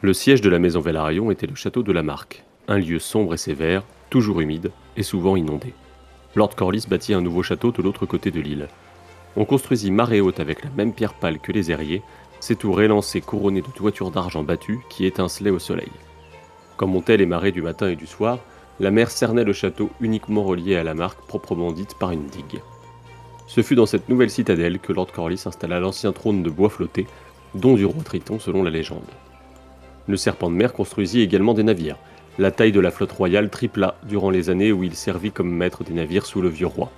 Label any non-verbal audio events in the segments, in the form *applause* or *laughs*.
Le siège de la maison Vélarion était le château de la Marque, un lieu sombre et sévère, toujours humide et souvent inondé. Lord Corlys bâtit un nouveau château de l'autre côté de l'île. On construisit marée haute avec la même pierre pâle que les aériers, ces tours élancées couronnées de toitures d'argent battues qui étincelaient au soleil. Quand montaient les marées du matin et du soir, la mer cernait le château uniquement relié à la marque proprement dite par une digue. Ce fut dans cette nouvelle citadelle que Lord Corlys installa l'ancien trône de bois flotté, dont du roi Triton selon la légende. Le serpent de mer construisit également des navires. La taille de la flotte royale tripla durant les années où il servit comme maître des navires sous le vieux roi.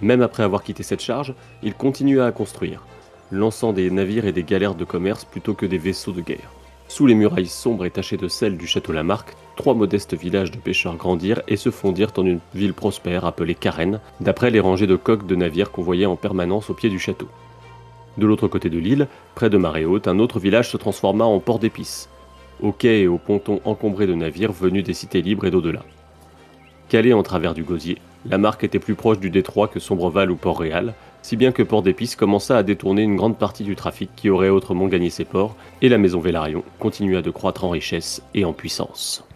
Même après avoir quitté cette charge, il continua à construire, lançant des navires et des galères de commerce plutôt que des vaisseaux de guerre. Sous les murailles sombres et tachées de sel du château Lamarque, trois modestes villages de pêcheurs grandirent et se fondirent en une ville prospère appelée Carène, d'après les rangées de coques de navires qu'on voyait en permanence au pied du château. De l'autre côté de l'île, près de Marée Haute, un autre village se transforma en port d'épices, aux quais et aux pontons encombrés de navires venus des cités libres et d'au-delà. Calé en travers du gosier, la marque était plus proche du détroit que Sombreval ou Port-Réal, si bien que Port d'Épices commença à détourner une grande partie du trafic qui aurait autrement gagné ses ports, et la maison Vélarion continua de croître en richesse et en puissance.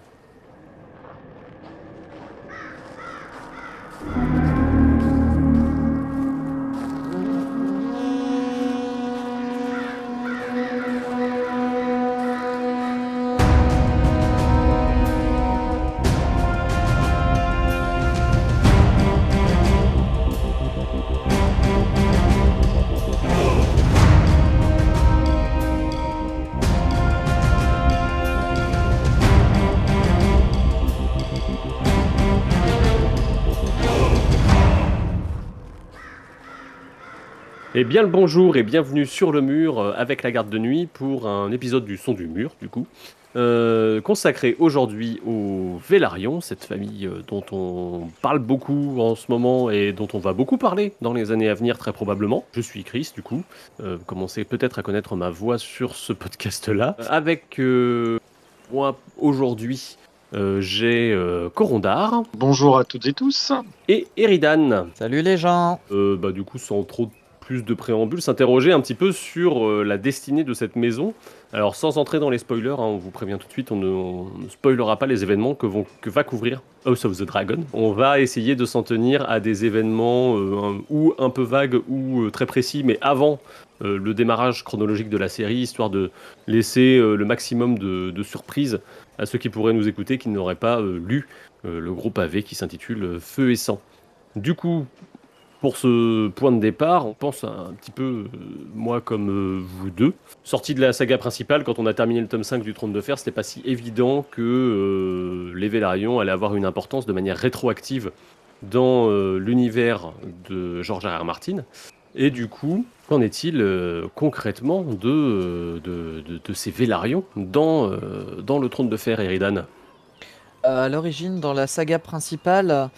Eh bien le bonjour et bienvenue sur le mur euh, avec la garde de nuit pour un épisode du son du mur du coup, euh, consacré aujourd'hui au Vélarion, cette famille euh, dont on parle beaucoup en ce moment et dont on va beaucoup parler dans les années à venir très probablement. Je suis Chris du coup, euh, commencez peut-être à connaître ma voix sur ce podcast-là. Avec euh, moi aujourd'hui euh, j'ai euh, Corondar Bonjour à toutes et tous. et Eridan. Salut les gens Euh, bah, du coup, sans trop plus de préambule, s'interroger un petit peu sur euh, la destinée de cette maison. Alors, sans entrer dans les spoilers, hein, on vous prévient tout de suite, on ne, spoilera pas les événements que, vont, que va couvrir House of the Dragon. On va essayer de s'en tenir à des événements euh, un- ou un peu vagues ou euh, très précis, mais avant le démarrage chronologique de la série, histoire de laisser le maximum de, de surprises à ceux qui pourraient nous écouter, qui n'auraient pas lu le gros pavé qui s'intitule Feu et sang. Du coup, pour ce point de départ, on pense un petit peu, euh, moi comme euh, vous deux. Sorti de la saga principale, quand on a terminé le tome 5 du Trône de Fer, c'était pas si évident que euh, les Vélarions allaient avoir une importance de manière rétroactive dans l'univers de George R. Martin. Et du coup, qu'en est-il concrètement de, ces Vélarions dans, dans le Trône de Fer, Eridan? À l'origine, dans la saga principale,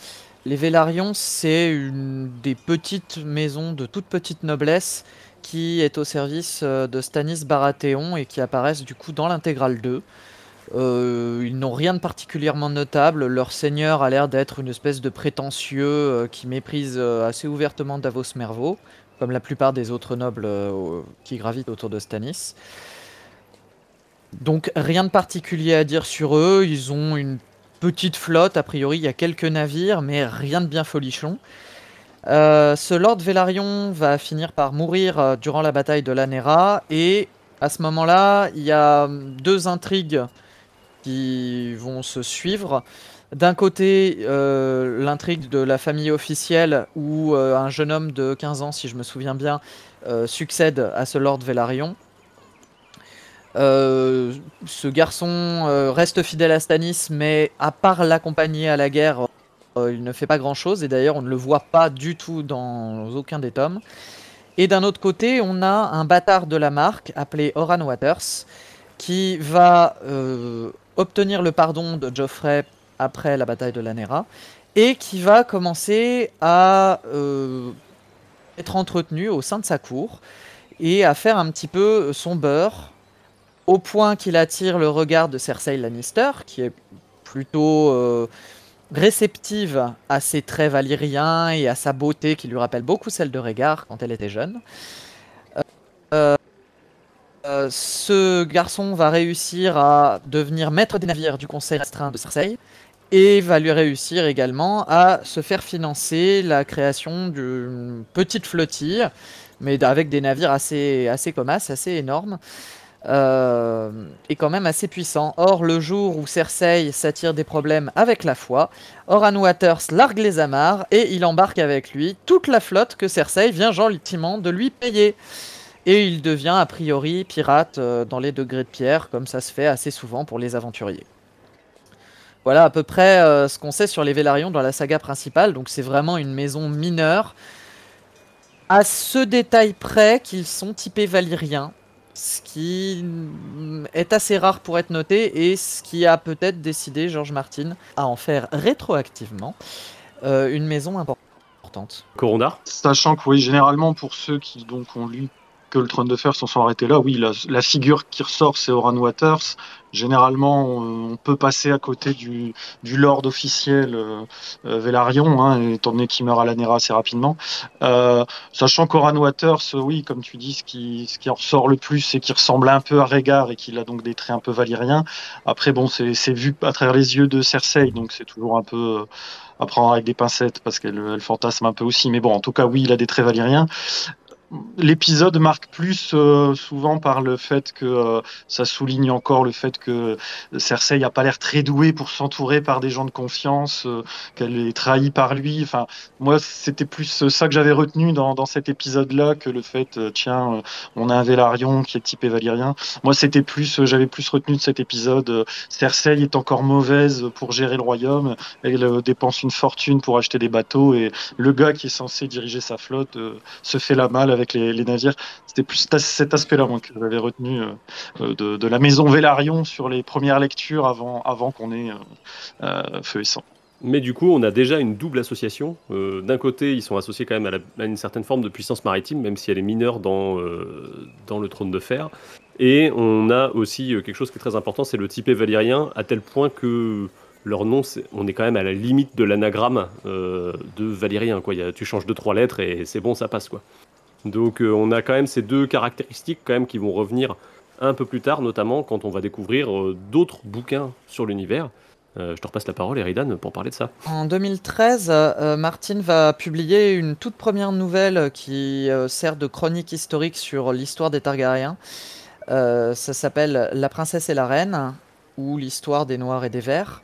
les Vélarions, c'est une des petites maisons de toute petite noblesse qui est au service euh, de Stanis Baratheon et qui apparaissent du coup dans l'intégrale 2. Euh, ils n'ont rien de particulièrement notable. Leur seigneur a l'air d'être une espèce de prétentieux euh, qui méprise assez ouvertement Davos Mervo, comme la plupart des autres nobles qui gravitent autour de Stanis. Donc rien de particulier à dire sur eux. Ils ont une petite flotte, a priori il y a quelques navires, mais rien de bien folichon. Euh, ce Lord Velaryon va finir par mourir euh, durant la bataille de l'Anera et à ce moment-là, il y a hum, deux intrigues qui vont se suivre. D'un côté, euh, l'intrigue de la famille officielle où un jeune homme de 15 ans, si je me souviens bien, succède à ce Lord Velaryon. Euh, ce garçon euh, reste fidèle à Stanis, mais à part l'accompagner à la guerre, euh, il ne fait pas grand-chose. Et d'ailleurs, on ne le voit pas du tout dans aucun des tomes. Et d'un autre côté, on a un bâtard de la marque appelé Oran Waters, qui va obtenir le pardon de Geoffrey après la bataille de l'Anera, et qui va commencer à être entretenu au sein de sa cour, et à faire un petit peu son beurre, au point qu'il attire le regard de Cersei Lannister, qui est plutôt euh, réceptive à ses traits valyriens et à sa beauté qui lui rappelle beaucoup celle de Rhaegar quand elle était jeune. Euh, ce garçon va réussir à devenir maître des navires du conseil restreint de Cersei et va lui réussir également à se faire financer la création d'une petite flottille, mais avec des navires assez, assez assez énormes, euh, et quand même assez puissants. Or, le jour où Cersei s'attire des problèmes avec la foi, Oran Waters largue les amarres et il embarque avec lui toute la flotte que Cersei vient gentiment de lui payer. Et il devient a priori pirate euh, dans les degrés de pierre, comme ça se fait assez souvent pour les aventuriers. Voilà à peu près euh, ce qu'on sait sur les Vélarions dans la saga principale. Donc c'est vraiment une maison mineure. À ce détail près qu'ils sont typés valyriens. Ce qui est assez rare pour être noté et ce qui a peut-être décidé George Martin à en faire rétroactivement euh, une maison importante. Corondar Sachant que oui, généralement pour ceux qui donc ont lu que le trône de fer s'en sont arrêtés là. Oui, la, figure qui ressort, c'est Oran Waters. Généralement, on, peut passer à côté du, lord officiel euh, euh Velaryon, hein, étant donné qu'il meurt à l'Anera assez rapidement. Euh, sachant qu'Oran Waters, oui, comme tu dis, ce qui, en ressort le plus, c'est qu'il ressemble un peu à Régard et qu'il a donc des traits un peu valériens. Après, bon, c'est vu à travers les yeux de Cersei, donc c'est toujours un peu à prendre avec des pincettes parce qu'elle elle fantasme un peu aussi. Mais bon, en tout cas, oui, il a des traits valériens l'épisode marque plus euh, souvent par le fait que euh, ça souligne encore le fait que Cersei n'a pas l'air très douée pour s'entourer par des gens de confiance, euh, qu'elle est trahie par lui. Enfin, moi, c'était plus ça que j'avais retenu dans, dans cet épisode-là que le fait, tiens, on a un Vélarion qui est typé valyrien. Moi, c'était plus, j'avais plus retenu de cet épisode. Cersei est encore mauvaise pour gérer le royaume. Elle dépense une fortune pour acheter des bateaux et le gars qui est censé diriger sa flotte se fait la malle avec les, navires. C'était plus cet aspect-là que j'avais retenu euh, de, la maison Vélarion sur les premières lectures avant, qu'on ait euh, euh, Feu et Sang. Mais du coup, on a déjà une double association. D'un côté, ils sont associés quand même à, une certaine forme de puissance maritime, même si elle est mineure dans, le trône de fer. Et on a aussi quelque chose qui est très important, c'est le typé valyrien, à tel point que leur nom, on est quand même à la limite de l'anagramme de valyrien. Tu changes deux trois lettres et c'est bon, ça passe. Donc euh, on a quand même ces deux caractéristiques quand même qui vont revenir un peu plus tard, notamment quand on va découvrir euh, d'autres bouquins sur l'univers. Euh, je te repasse la parole, Eridan, pour parler de ça. En 2013, Martin va publier une toute première nouvelle qui sert de chronique historique sur l'histoire des Targaryens. ça s'appelle La princesse et la reine, ou l'histoire des Noirs et des Verts.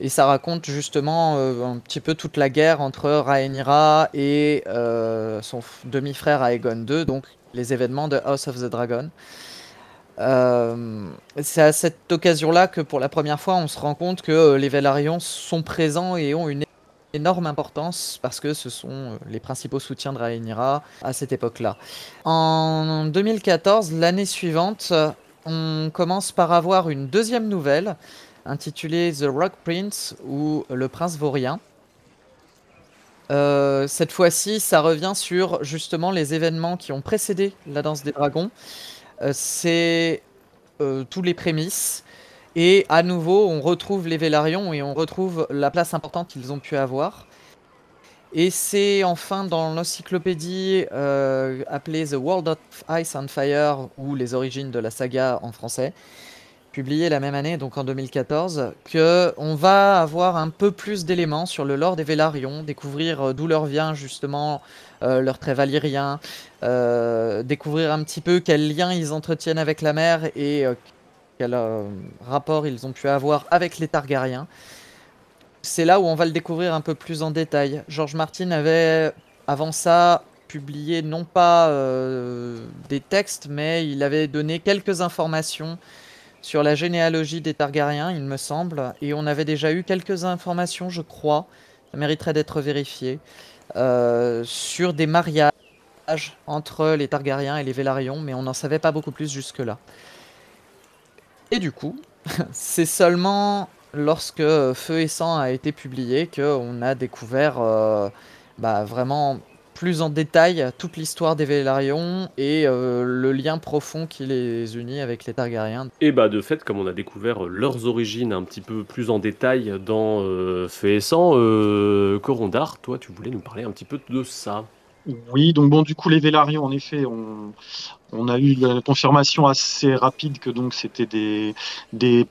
Et ça raconte justement euh, un petit peu toute la guerre entre Rhaenyra et euh, son demi-frère Aegon II, donc les événements de House of the Dragon. Euh, c'est à cette occasion-là que pour la première fois on se rend compte que les Velaryon sont présents et ont une énorme importance parce que ce sont les principaux soutiens de Rhaenyra à cette époque-là. En 2014, l'année suivante, on commence par avoir une deuxième nouvelle intitulé The Rock Prince ou Le Prince Vaurien. Euh, cette fois-ci, ça revient sur justement les événements qui ont précédé la danse des dragons. Euh, c'est euh, tous les prémices. Et à nouveau, on retrouve les Vélarions et on retrouve la place importante qu'ils ont pu avoir. Et c'est enfin dans l'encyclopédie appelée The World of Ice and Fire, ou les origines de la saga en français, publié la même année, donc en 2014, que on va avoir un peu plus d'éléments sur le lore des Vélarions, découvrir euh, d'où leur vient justement euh, leur trait valyrien, euh, découvrir un petit peu quel lien ils entretiennent avec la mer et quel rapport ils ont pu avoir avec les Targaryens. C'est là où on va le découvrir un peu plus en détail. George Martin avait avant ça publié non pas des textes, mais il avait donné quelques informations sur la généalogie des Targaryens, il me semble, et on avait déjà eu quelques informations, je crois, ça mériterait d'être vérifié, euh, sur des mariages entre les Targaryens et les Vélarions, mais on n'en savait pas beaucoup plus jusque-là. Et du coup, *laughs* c'est seulement lorsque Feu et Sang a été publié qu'on a découvert euh, bah, vraiment plus en détail toute l'histoire des Vélarions et euh, le lien profond qui les unit avec les Targaryens. Et bah de fait, comme on a découvert leurs origines un petit peu plus en détail dans euh, Feu et Sang, euh, Corondar, toi tu voulais nous parler un petit peu de ça oui, donc bon, du coup, les Vélarions, en effet, on, on a eu la confirmation assez rapide que donc c'était des, des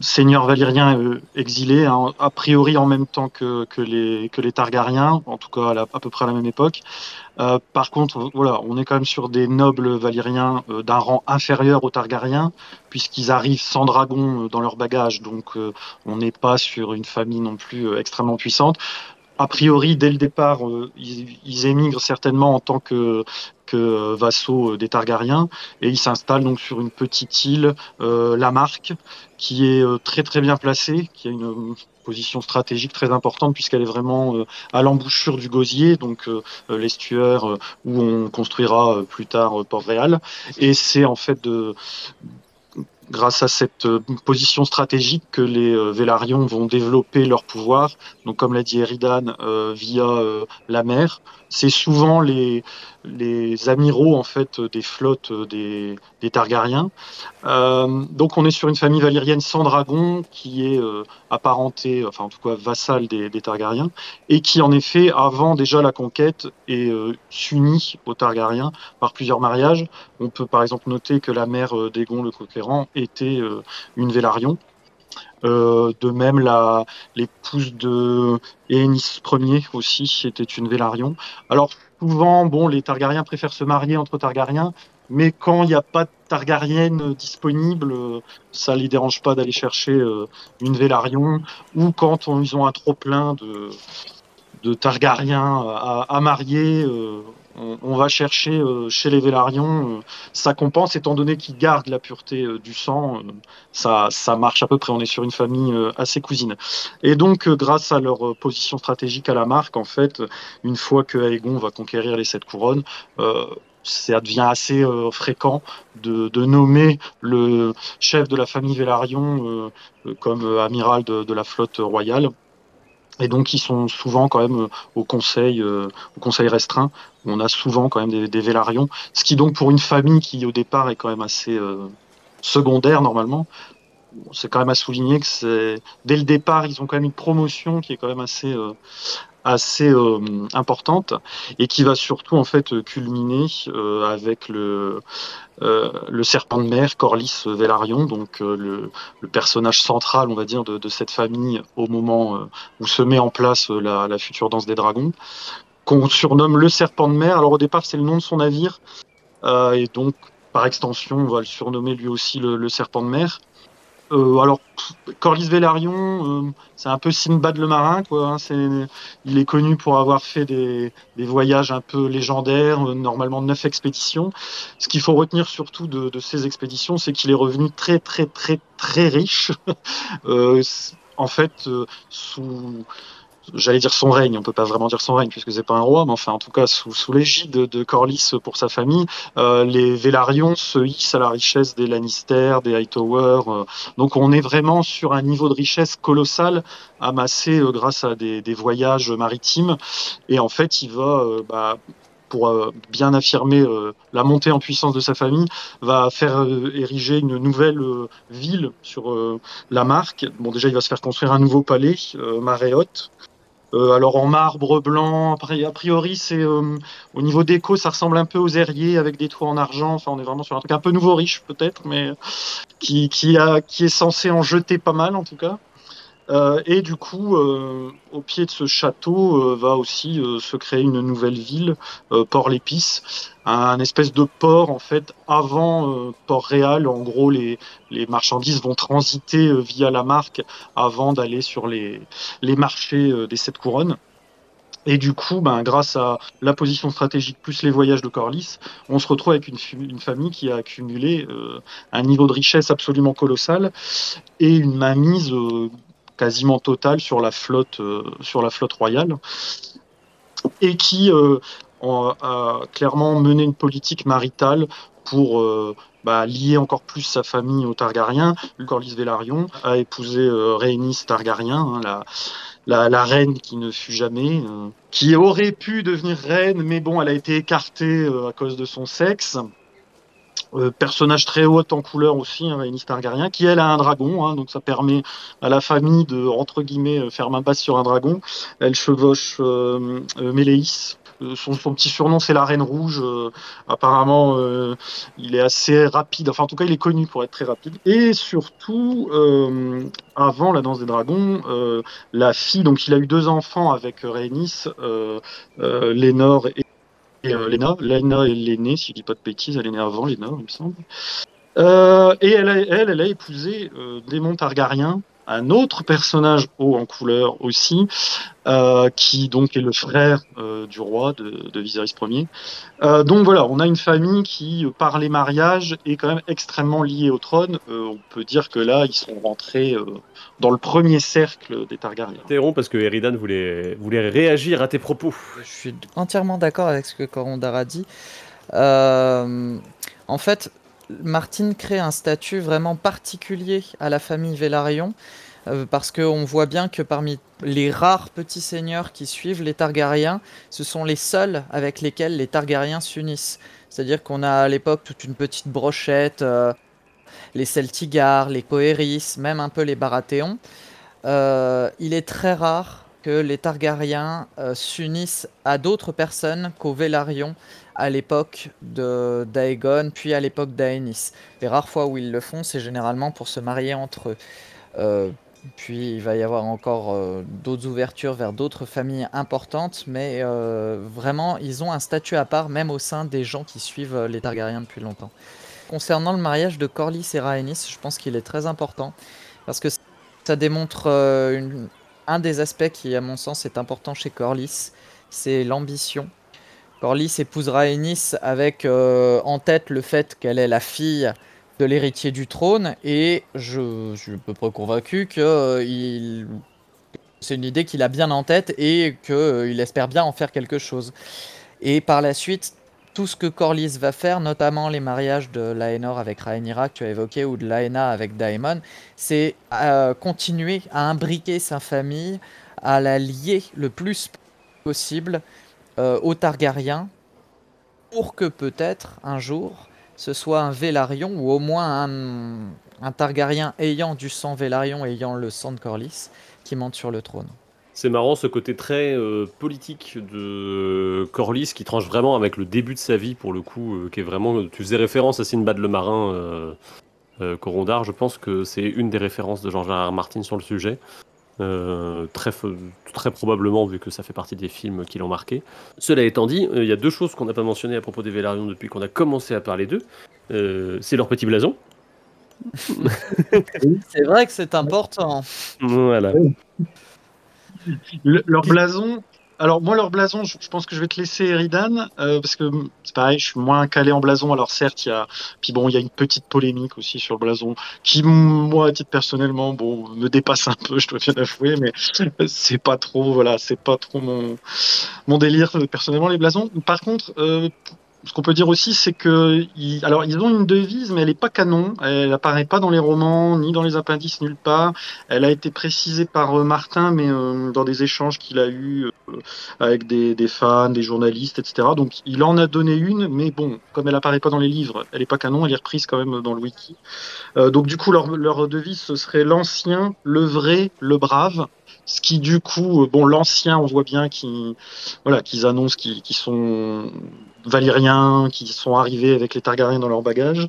seigneurs valériens euh, exilés, hein, a priori en même temps que, les, que Targaryens, en tout cas à, peu près à la même époque. Euh, par contre, voilà, on est quand même sur des nobles valériens euh, d'un rang inférieur aux Targaryens, puisqu'ils arrivent sans dragon dans leur bagage, donc on n'est pas sur une famille non plus extrêmement puissante a priori, dès le départ, ils, émigrent certainement en tant que, vassaux des Targaryens et ils s'installent donc sur une petite île, euh, Lamarque, qui est euh, très très bien placée, qui a une position stratégique très importante puisqu'elle est vraiment euh, à l'embouchure du Gosier, donc euh, l'estuaire où on construira plus tard Port-Réal. Et c'est en fait de, grâce à cette position stratégique que les Vélarions vont développer leur pouvoir. Donc, comme l'a dit Eridan, via la mer. C'est souvent les, amiraux en fait des flottes des, Targaryens. Euh, donc on est sur une famille valérienne sans dragon qui est euh, apparentée, enfin en tout cas vassale des, Targaryens, et qui en effet, avant déjà la conquête, est euh, s'unit aux Targaryens par plusieurs mariages. On peut par exemple noter que la mère d'Aegon le Conquérant était une Vélarion. De même, l'épouse de Aenys Ier aussi était une Vélarion. Alors, souvent, bon, les Targaryens préfèrent se marier entre Targaryens, mais quand il n'y a pas de Targaryenne disponible, ça les dérange pas d'aller chercher euh, une Vélarion, ou quand ils ont un trop plein de, de Targaryens à, marier, euh, on, va chercher euh, chez les Vélarions, ça compense étant donné qu'ils gardent la pureté du sang, ça, ça marche à peu près, on est sur une famille assez cousine. Et donc grâce à leur position stratégique à la marque, en fait, une fois que Aegon va conquérir les sept couronnes, ça devient assez euh, fréquent de, nommer le chef de la famille Vélarion euh, comme euh, amiral de, la flotte royale. Et donc ils sont souvent quand même au conseil, au conseil restreint. On a souvent quand même des, des Vélarions, ce qui donc pour une famille qui au départ est quand même assez secondaire normalement, c'est quand même à souligner que c'est dès le départ ils ont quand même une promotion qui est quand même assez assez euh, importante et qui va surtout en fait culminer euh, avec le euh, le serpent de mer Corlys Velaryon, donc le, personnage central, on va dire, de, cette famille au moment où se met en place la, future danse des dragons, qu'on surnomme le serpent de mer. Alors au départ, c'est le nom de son navire, et donc par extension, on va le surnommer lui aussi le serpent de mer. Euh, alors, Corlys Velaryon, euh, c'est un peu Sinbad le marin, quoi. Hein, il est connu pour avoir fait des, des voyages un peu légendaires, euh, normalement neuf expéditions. Ce qu'il faut retenir surtout de, de ces expéditions, c'est qu'il est revenu très, très, très, très riche. *laughs* en fait, sous j'allais dire son règne, on peut pas vraiment dire son règne puisque c'est pas un roi, mais enfin en tout cas sous, sous l'égide de, Corlys pour sa famille, euh, les Vélarions se hissent à la richesse des Lannister, des Hightower. Euh, donc on est vraiment sur un niveau de richesse colossal amassé euh, grâce à des, voyages maritimes. Et en fait, il va bah, pour bien affirmer la montée en puissance de sa famille, va faire ériger une nouvelle ville sur la marque. Bon, déjà, il va se faire construire un nouveau palais, Maréotte, euh, alors en marbre blanc, a priori c'est euh, au niveau déco ça ressemble un peu aux airiers avec des toits en argent. Enfin on est vraiment sur un truc un peu nouveau riche peut-être, mais qui, qui, a, qui est censé en jeter pas mal en tout cas. Euh, et du coup, euh, au pied de ce château euh, va aussi se créer une nouvelle ville, Port-l'Épice, un espèce de port en fait avant Port-Réal. En gros, les, les marchandises vont transiter via la marque avant d'aller sur les, les marchés des sept couronnes. Et du coup, ben, grâce à la position stratégique plus les voyages de Corlys, on se retrouve avec une, une famille qui a accumulé un niveau de richesse absolument colossal et une mainmise quasiment totale sur la flotte, euh, sur la flotte royale, et qui euh, a clairement mené une politique maritale pour euh, bah, lier encore plus sa famille aux Targaryens. Corlys Velaryon a épousé euh, Rhaenys Targaryen, hein, la, la, la, reine qui ne fut jamais, qui aurait pu devenir reine, mais bon, elle a été écartée à cause de son sexe. Euh, personnage très haut en couleur aussi, hein, Targaryen, qui elle a un dragon, hein, donc ça permet à la famille de entre guillemets euh, faire main basse sur un dragon. Elle chevauche euh Méléis, son, petit surnom, c'est la Reine Rouge. apparemment, il est assez rapide. Enfin, en tout cas, il est connu pour être très rapide. Et surtout, avant la danse des dragons, la fille, donc il a eu deux enfants avec Rhaenys, Lénore et euh, Lena. Lena est l'aînée, si je dis pas de bêtises, elle est née avant Lena, il me semble. Euh, et elle, elle, elle, a épousé euh, Démon Targaryen, un autre personnage haut en couleur aussi, euh, qui donc est le frère euh, du roi de, de Viserys Ier. Euh, donc voilà, on a une famille qui, par les mariages, est quand même extrêmement liée au trône. on peut dire que là, ils sont rentrés dans le premier cercle des Targaryens. T'interromps parce que Eridan voulait, voulait réagir à tes propos. Je suis entièrement d'accord avec ce que Corondar a dit. en fait, Martine crée un statut vraiment particulier à la famille Velaryon, euh, parce qu'on voit bien que parmi les rares petits seigneurs qui suivent les Targaryens, ce sont les seuls avec lesquels les Targaryens s'unissent. C'est-à-dire qu'on a à l'époque toute une petite brochette, euh, les Celtigars, les Coeris, même un peu les Baratheons. Euh, il est très rare que les Targaryens s'unissent à d'autres personnes qu'aux Velaryon à l'époque de d'Aegon, puis à l'époque d'Aenys. Les rares fois où ils le font, c'est généralement pour se marier entre eux. Euh, puis il va y avoir encore euh, d'autres ouvertures vers d'autres familles importantes, mais euh, vraiment, ils ont un statut à part, même au sein des gens qui suivent les Targaryens depuis longtemps. Concernant le mariage de Corlys et Rhaenys, je pense qu'il est très important, parce que ça démontre un des aspects qui, à mon sens, est important chez Corlys, c'est l'ambition. Corlys épousera Ennis avec euh, en tête le fait qu'elle est la fille de l'héritier du trône et je, suis à peu près convaincu que euh, c'est une idée qu'il a bien en tête et qu'il euh, espère bien en faire quelque chose. Et par la suite, tout ce que Corlys va faire, notamment les mariages de Laenor avec Rhaenyra que tu as évoqué ou de Laena avec Daemon, c'est continuer à imbriquer sa famille, à la lier le plus possible euh, aux Targaryens pour que peut-être un jour ce soit un Vélarion ou au moins un, Targaryen ayant du sang Vélarion, ayant le sang de Corlys, qui monte sur le trône. C'est marrant ce côté très euh, politique de Corlys qui tranche vraiment avec le début de sa vie pour le coup, euh, qui est vraiment. Tu faisais référence à Sinbad le marin, Corondar. Je pense que c'est une des références de. R. Martin sur le sujet. Euh, très, très probablement vu que ça fait partie des films qui l'ont marqué. Cela étant dit, euh, il y a deux choses qu'on n'a pas mentionnées à propos des Velaryon depuis qu'on a commencé à parler d'eux. Euh, c'est leur petit blason. c'est vrai que c'est important. Voilà. leur blason, alors moi leur blason, je, pense que je vais te laisser Eridan euh, parce que c'est pareil, je suis moins calé en blason. Alors certes, il y a puis y a une petite polémique aussi sur le blason qui moi à titre personnellement bon me dépasse un peu, je dois bien avouer, mais c'est pas trop voilà, c'est pas trop mon mon délire personnellement les blasons. Par contre, euh, ce qu'on peut dire aussi, c'est que alors ils ont une devise, mais elle n'est pas canon. Elle apparaît pas dans les romans, ni dans les appendices, nulle part. Elle a été précisée par euh, Martin, mais euh, dans des échanges qu'il a eu euh, avec des, fans, des journalistes, etc. Donc il en a donné une, mais bon, comme elle apparaît pas dans les livres, elle n'est pas canon. Elle est reprise quand même dans le wiki. donc du coup, leur, leur devise ce serait l'ancien, le vrai, le brave. Ce qui du coup, bon, l'ancien, on voit bien qu'ils voilà, qu'ils annoncent qu'ils sont valériens qui sont arrivés avec les Targaryens dans leur bagage.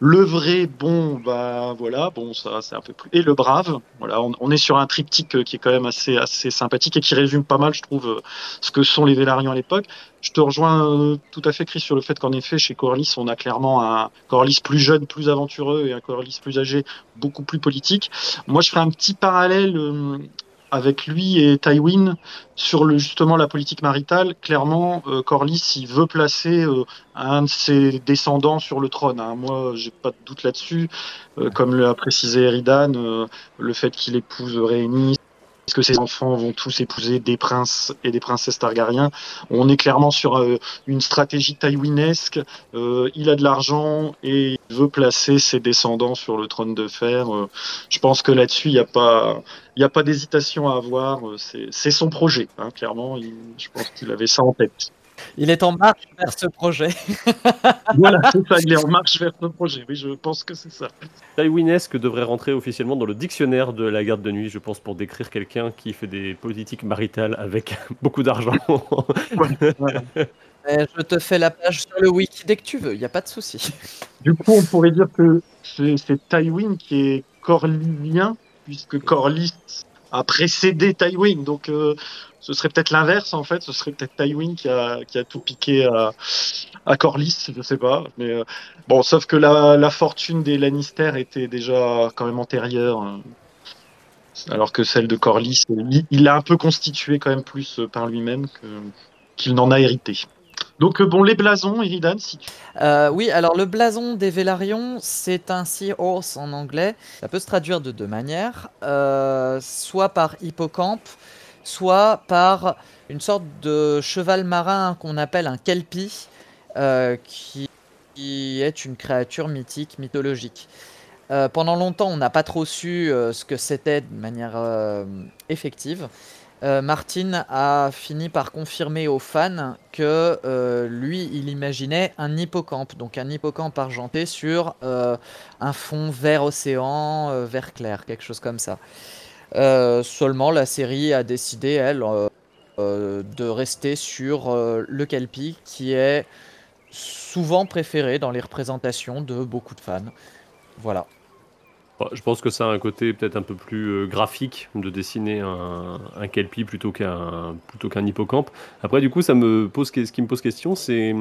Le vrai, bon, bah voilà, bon, ça c'est un peu plus. Et le brave, voilà, on, est sur un triptyque euh, qui est quand même assez, assez sympathique et qui résume pas mal, je trouve, euh, ce que sont les Vélariens à l'époque. Je te rejoins euh, tout à fait, Chris, sur le fait qu'en effet, chez Corlys, on a clairement un Corlys plus jeune, plus aventureux et un Corlys plus âgé, beaucoup plus politique. Moi, je ferai un petit parallèle avec lui et Tywin sur justement la politique maritale. Clairement, euh, Corlys, il veut placer euh, un de ses descendants sur le trône. Hein. Moi, j'ai pas de doute là-dessus. Euh, comme l'a précisé Eridan, euh, le fait qu'il épouse Rhaenys, est-ce que ses enfants vont tous épouser des princes et des princesses Targaryens On est clairement sur euh, une stratégie taïwinesque. Euh, il a de l'argent et il veut placer ses descendants sur le trône de fer. Euh, je pense que là-dessus, il n'y a pas, il a pas d'hésitation à avoir. C'est son projet, hein, clairement. je pense qu'il avait ça en tête. Il est en marche vers ce projet. *laughs* voilà, c'est ça, il est en marche vers ce projet. Oui, je pense que c'est ça. Tywin-esque devrait rentrer officiellement dans le dictionnaire de la garde de nuit, je pense, pour décrire quelqu'un qui fait des politiques maritales avec *laughs* beaucoup d'argent. je te fais la page sur le wiki dès que tu veux, il n'y a pas de souci. Du coup, on pourrait dire que c'est Tywin qui est corlivien, puisque Corlys a précédé Tywin. Donc, euh, ce serait peut-être l'inverse en fait. Ce serait peut-être Tywin qui a, tout piqué à, à Corlys, je sais pas. Mais euh, bon, sauf que la, fortune des Lannister était déjà quand même antérieure. Hein. alors que celle de Corlys, il, l'a un peu constitué quand même plus par lui-même qu'il n'en a hérité. Donc euh, bon, les blasons, Iridan, si tu... Euh, oui, alors le blason des Vélarions, c'est un Seahorse en anglais. Ça peut se traduire de deux manières, soit par hippocampe, soit par une sorte de cheval marin qu'on appelle un kelpie, euh, qui, est une créature mythique, mythologique. Euh, pendant longtemps, on n'a pas trop su euh, ce que c'était de manière effective. Martin a fini par confirmer aux fans que lui, il imaginait un hippocampe, donc un hippocampe argenté sur un fond vert océan, vert clair, quelque chose comme ça. Euh, seulement, la série a décidé, elle, euh, euh, de rester sur le Kelpie, qui est souvent préféré dans les représentations de beaucoup de fans. Voilà. Je pense que ça a un côté peut-être un peu plus graphique de dessiner un, un Kelpie plutôt qu'un plutôt qu'un hippocampe. Après, du coup, ça me pose ce qui me pose question, c'est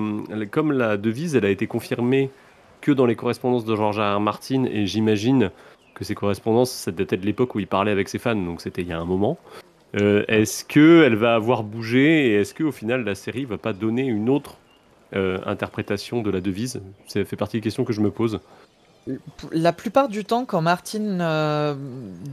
comme la devise, elle a été confirmée que dans les correspondances de George R. Martin, et j'imagine que ces correspondances, ça datait de l'époque où il parlait avec ses fans, donc c'était il y a un moment. Euh, est-ce qu'elle va avoir bougé et est-ce qu'au final la série va pas donner une autre euh, interprétation de la devise? Ça fait partie des questions que je me pose. La plupart du temps, quand Martin euh,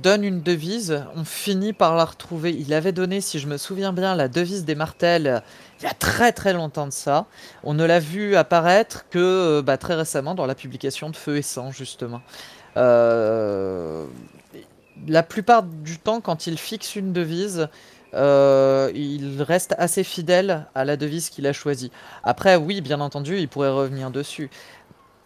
donne une devise, on finit par la retrouver. Il avait donné, si je me souviens bien, la devise des martels il y a très très longtemps de ça. On ne l'a vu apparaître que bah, très récemment dans la publication de Feu et Sang, justement. Euh, la plupart du temps, quand il fixe une devise, euh, il reste assez fidèle à la devise qu'il a choisie. Après, oui, bien entendu, il pourrait revenir dessus.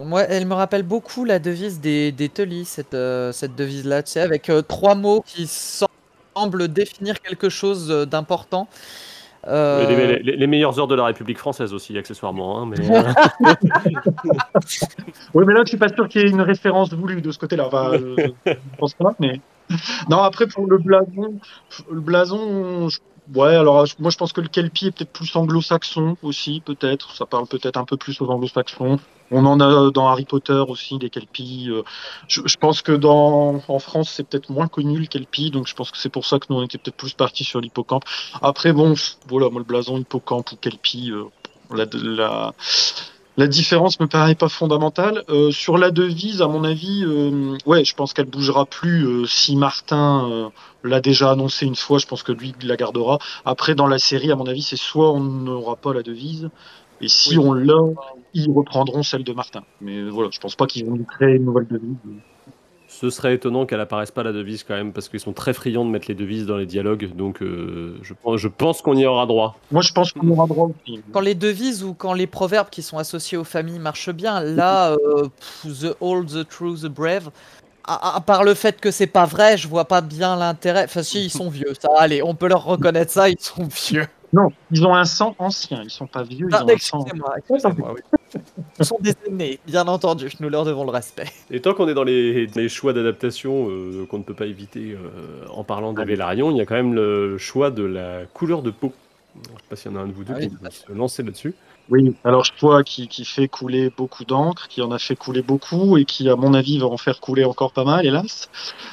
Moi, elle me rappelle beaucoup la devise des, Tully, cette, euh, cette devise-là, tu sais, avec trois mots qui semblent définir quelque chose d'important. Euh, les, meilleures heures de la République française aussi, accessoirement. Hein, mais... Euh. *laughs* oui, mais là, je suis pas sûr qu'il y ait une référence voulue de ce côté-là. Enfin, je pense pas, mais. Non, après, pour le blason, le blason, Ouais, alors moi je pense que le Kelpie est peut-être plus anglo-saxon aussi, peut-être. Ça parle peut-être un peu plus aux anglo-saxons. On en a dans Harry Potter aussi des Kelpies. Euh. Je, pense que dans en France c'est peut-être moins connu le Kelpie, donc je pense que c'est pour ça que nous on était peut-être plus partis sur l'hippocampe. Après bon, voilà, moi le blason hippocampe ou Kelpie, euh, la, la, la différence me paraît pas fondamentale. Euh, sur la devise, à mon avis, euh, ouais, je pense qu'elle bougera plus euh, si Martin l'a déjà annoncé une fois. Je pense que lui la gardera. Après, dans la série, à mon avis, c'est soit on n'aura pas la devise, et si on l'a, ils reprendront celle de Martin. Mais voilà, je pense pas qu'ils vont créer une nouvelle devise. Ce serait étonnant qu'elle apparaisse pas la devise quand même, parce qu'ils sont très friands de mettre les devises dans les dialogues, donc euh, je, je, pense qu'on y aura droit. Moi je pense qu'on aura droit aussi. Quand les devises ou quand les proverbes qui sont associés aux familles marchent bien, là, euh, the old, the true, the brave, à, part le fait que c'est pas vrai, je vois pas bien l'intérêt. Enfin si, ils sont vieux, ça, allez, on peut leur reconnaître ça, ils sont vieux. Non, ils ont un sang ancien, ils sont pas vieux, ils ont un sang... Excusez-moi, Ils *laughs* sont des aînés, bien entendu, nous leur devons le respect. Et tant qu'on est dans les, choix d'adaptation euh, qu'on ne peut pas éviter euh, en parlant des Vélarions, il y a quand même le choix de la couleur de peau. Je ne sais pas s'il y en a un de vous deux ah qui va se lancer là-dessus. Oui, alors choix qui, qui fait couler beaucoup d'encre, qui en a fait couler beaucoup et qui, à mon avis, va en faire couler encore pas mal, hélas.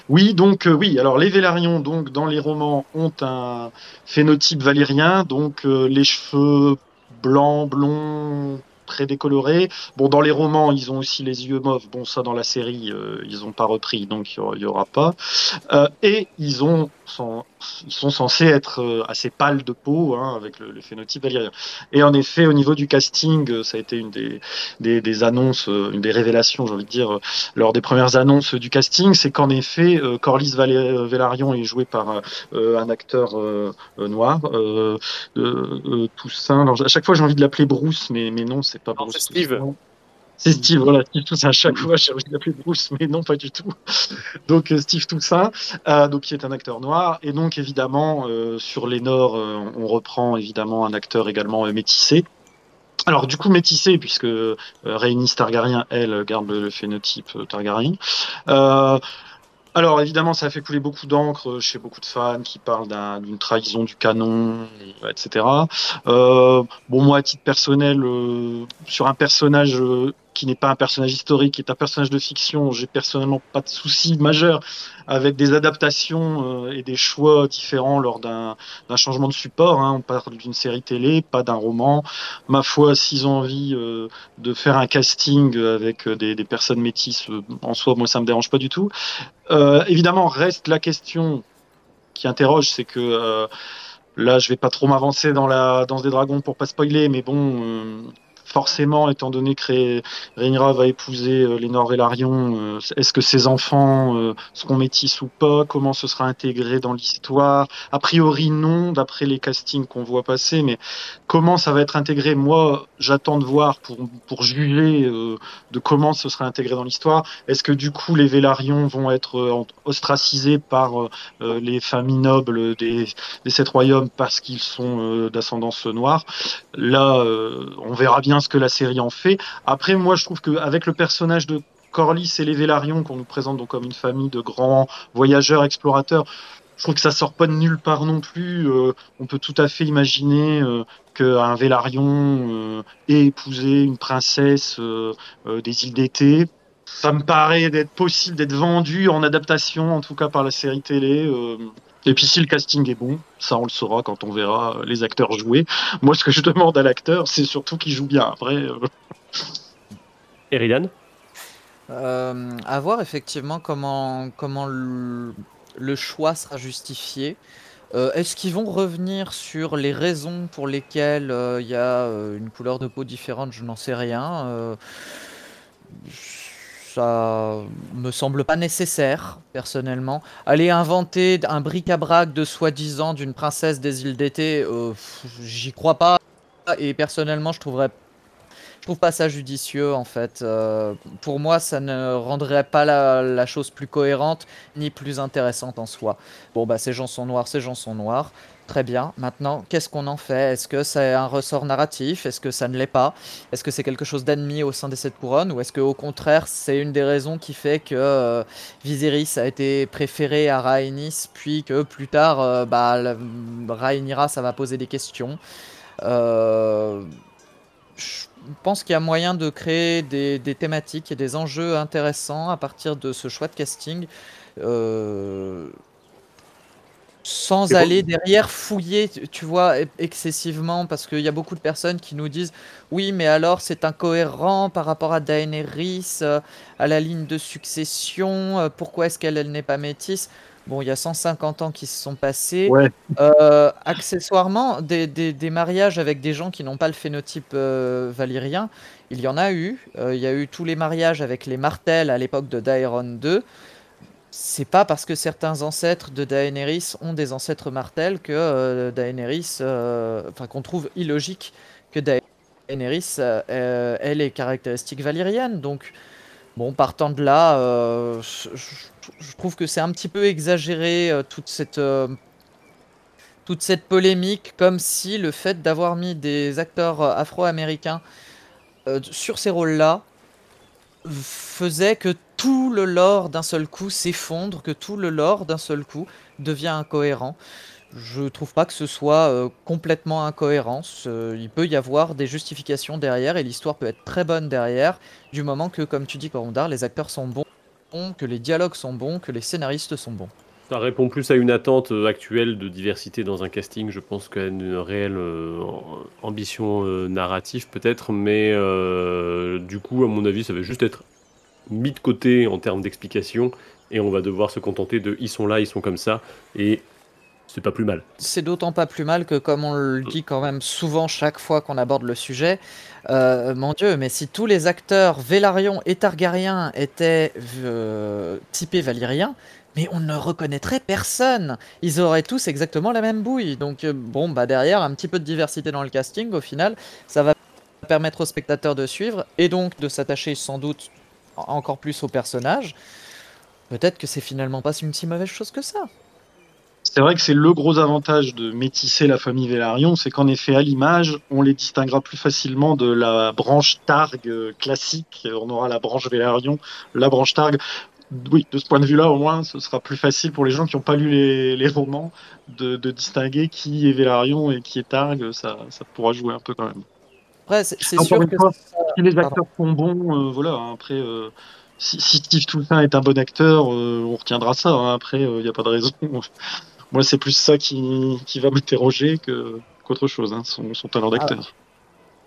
Oui, donc euh, oui, alors les Vélarions, donc dans les romans, ont un phénotype valyrien, donc euh, les cheveux blancs, blonds, très décolorés. Bon, dans les romans, ils ont aussi les yeux mauves. Bon, ça, dans la série, euh, ils n'ont pas repris, donc il n'y aura, pas. et ils ont sont, sont censés être euh, assez pâles de peau, hein, avec le, phénotype valyrien. Et en effet, au niveau du casting, euh, ça a été une des, des, annonces, une des révélations, j'ai envie de dire, lors des premières annonces du casting, c'est qu'en effet, Corlys Velaryon est joué par un acteur noir, Toussaint. Alors, à chaque fois, j'ai envie de l'appeler Bruce, mais, mais non, c'est pas Bruce. Steve. C'est Steve, voilà, Steve Toussaint. À chaque fois, j'ai envie de l'appeler Bruce, mais non, pas du tout. Donc, euh, Steve Toussaint, euh, donc, qui est un acteur noir. Et donc, évidemment, euh, sur les Nords, on reprend évidemment un acteur également métissé. Alors, du coup, métissé, puisque Rhaenys Targaryen, elle, garde le, phénotype Targaryen. Alors évidemment, ça a fait couler beaucoup d'encre chez beaucoup de fans qui parlent d'une trahison du canon, etc. bon, moi, à titre personnel, sur un personnage qui n'est pas un personnage historique, qui est un personnage de fiction, j'ai personnellement pas de souci majeur avec des adaptations euh, et des choix différents lors d'un changement de support. Hein. On parle d'une série télé, pas d'un roman. Ma foi, s'ils ont envie euh, de faire un casting avec euh, des, personnes métisses, en soi, moi, ça me dérange pas du tout. évidemment, reste la question qui interroge, c'est que là, je vais pas trop m'avancer dans la danse des dragons pour pas spoiler, mais bon forcément, étant donné que Rhaenyra va épouser euh, les euh, est-ce que ses enfants euh, seront métis ou pas? Comment ce sera intégré dans l'histoire? A priori, non, d'après les castings qu'on voit passer, mais comment ça va être intégré? Moi, j'attends de voir pour, pour juger de comment ce sera intégré dans l'histoire. Est-ce que du coup, les Vélarions vont être ostracisés par les familles nobles des, des sept royaumes parce qu'ils sont d'ascendance noire? Là, on verra bien ce que la série en fait. Après, moi, je trouve qu'avec le personnage de Corlys et les Vélarions, qu'on nous présente donc comme une famille de grands voyageurs, explorateurs, je trouve que ça sort pas de nulle part non plus. Euh, on peut tout à fait imaginer euh, qu'un Vélarion euh, ait épousé une princesse des îles d'été. Ça me paraît d'être possible d'être vendu en adaptation, en tout cas par la série télé. Et puis si le casting est bon, ça on le saura quand on verra les acteurs jouer. Moi ce que je demande à l'acteur, c'est surtout qu'il joue bien. Après. Euh... Eridan euh, À voir effectivement comment, comment le, choix sera justifié. Euh, est-ce qu'ils vont revenir sur les raisons pour lesquelles euh, il y a une couleur de peau différente? Je n'en sais rien ça me semble pas nécessaire, personnellement. Aller inventer un bric-à-brac de soi-disant d'une princesse des îles d'été, euh, j'y crois pas. Et personnellement, je trouverais je trouve pas ça judicieux en fait. Euh, pour moi, ça ne rendrait pas la, chose plus cohérente ni plus intéressante en soi. Bon bah ces gens sont noirs, ces gens sont noirs. Très bien. Maintenant, qu'est-ce qu'on en fait? Est-ce que c'est un ressort narratif? Est-ce que ça ne l'est pas? Est-ce que c'est quelque chose d'admis au sein des sept couronnes? Ou est-ce qu'au contraire, c'est une des raisons qui fait que euh, Viserys a été préféré à Rhaenys, puis que plus tard, euh, bah, Rhaenyra, ça va poser des questions. Euh, Je pense qu'il y a moyen de créer des, thématiques et des enjeux intéressants à partir de ce choix de casting. Sans aller derrière fouiller, tu vois, excessivement, parce qu'il y a beaucoup de personnes qui nous disent oui, mais alors c'est incohérent par rapport à Daenerys, euh, à la ligne de succession, euh, pourquoi est-ce qu'elle n'est pas métisse? Bon, il y a 150 ans qui se sont passés. Euh, accessoirement, des, des, mariages avec des gens qui n'ont pas le phénotype valyrien, il y en a eu. il y a eu tous les mariages avec les Martels à l'époque de Daeron 2 c'est pas parce que certains ancêtres de Daenerys ont des ancêtres martels que euh, Daenerys, euh, qu'on trouve illogique que Daenerys euh, ait les caractéristiques valyriennes. Donc, bon, partant de là, je, trouve que c'est un petit peu exagéré toute cette toute cette polémique, comme si le fait d'avoir mis des acteurs afro-américains sur ces rôles-là faisait que tout le lore d'un seul coup s'effondre, que tout le lore d'un seul coup devient incohérent. Je trouve pas que ce soit euh, complètement incohérent. il peut y avoir des justifications derrière et l'histoire peut être très bonne derrière, du moment que, comme tu dis, Corondar, les acteurs sont bons, que les dialogues sont bons, que les scénaristes sont bons. Ça répond plus à une attente euh, actuelle de diversité dans un casting, je pense, qu'à une réelle euh, ambition narrative peut-être, mais du coup, à mon avis, ça va juste être mis de côté en termes d'explication et on va devoir se contenter de ils sont là, ils sont comme ça et c'est pas plus mal. C'est d'autant pas plus mal que, comme on le dit quand même souvent chaque fois qu'on aborde le sujet, euh, mon Dieu, mais si tous les acteurs Vélarion et Targaryen étaient euh, typés Valyrien, mais on ne reconnaîtrait personne. Ils auraient tous exactement la même bouille. Donc euh, bon, bah derrière, un petit peu de diversité dans le casting, au final, ça va permettre aux spectateurs de suivre et donc de s'attacher sans doute encore plus aux personnages. Peut-être que c'est finalement pas une si mauvaise chose que ça. C'est vrai que c'est le gros avantage de métisser la famille Vélarion, c'est qu'en effet, à l'image, on les distinguera plus facilement de la branche Targ classique. On aura la branche Vélarion, la branche Targ. Oui, de ce point de vue-là, au moins, ce sera plus facile pour les gens qui n'ont pas lu les, romans de, distinguer qui est Vélarion et qui est Targ. Ça pourra jouer un peu quand même. Après, c'est sûr que si les acteurs sont bons, euh, voilà. Hein, après, euh, si, Steve Toulpin est un bon acteur, euh, on retiendra ça. Hein. après, il n'y a pas de raison. *laughs* Moi, c'est plus ça qui, qui va m'interroger qu'autre chose, hein, son, talent d'acteur.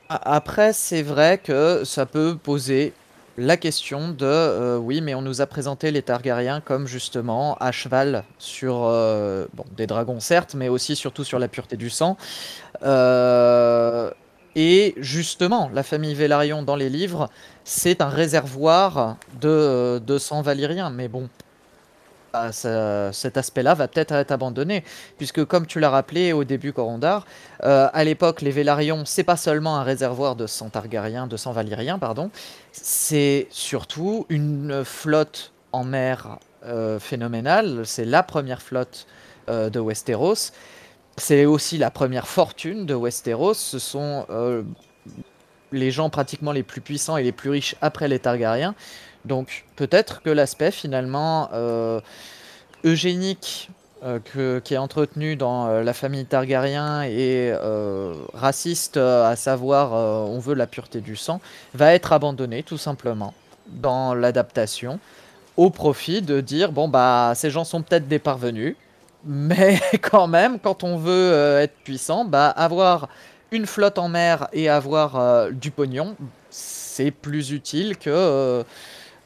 Ah, après, c'est vrai que ça peut poser la question de euh, oui, mais on nous a présenté les Targaryens comme justement à cheval sur euh, bon, des dragons, certes, mais aussi surtout sur la pureté du sang. Euh, et justement, la famille Velaryon dans les livres, c'est un réservoir de, de sang valyrien. Mais bon, bah, cet aspect-là va peut-être être abandonné, puisque comme tu l'as rappelé au début, Corondar, euh, à l'époque, les Vélarions, c'est pas seulement un réservoir de sang Targaryen, pardon, c'est surtout une flotte en mer euh, phénoménale. C'est la première flotte euh, de Westeros. C'est aussi la première fortune de Westeros. Ce sont les gens pratiquement les plus puissants et les plus riches après les Targaryens. Donc peut-être que l'aspect finalement euh, eugénique euh, qui est entretenu dans euh, la famille Targaryen et raciste, à savoir on veut la pureté du sang, va être abandonné tout simplement dans l'adaptation au profit de dire bon bah ces gens sont peut-être des parvenus, mais *laughs* quand même quand on veut être puissant, bah avoir une flotte en mer et avoir du pognon, c'est plus utile que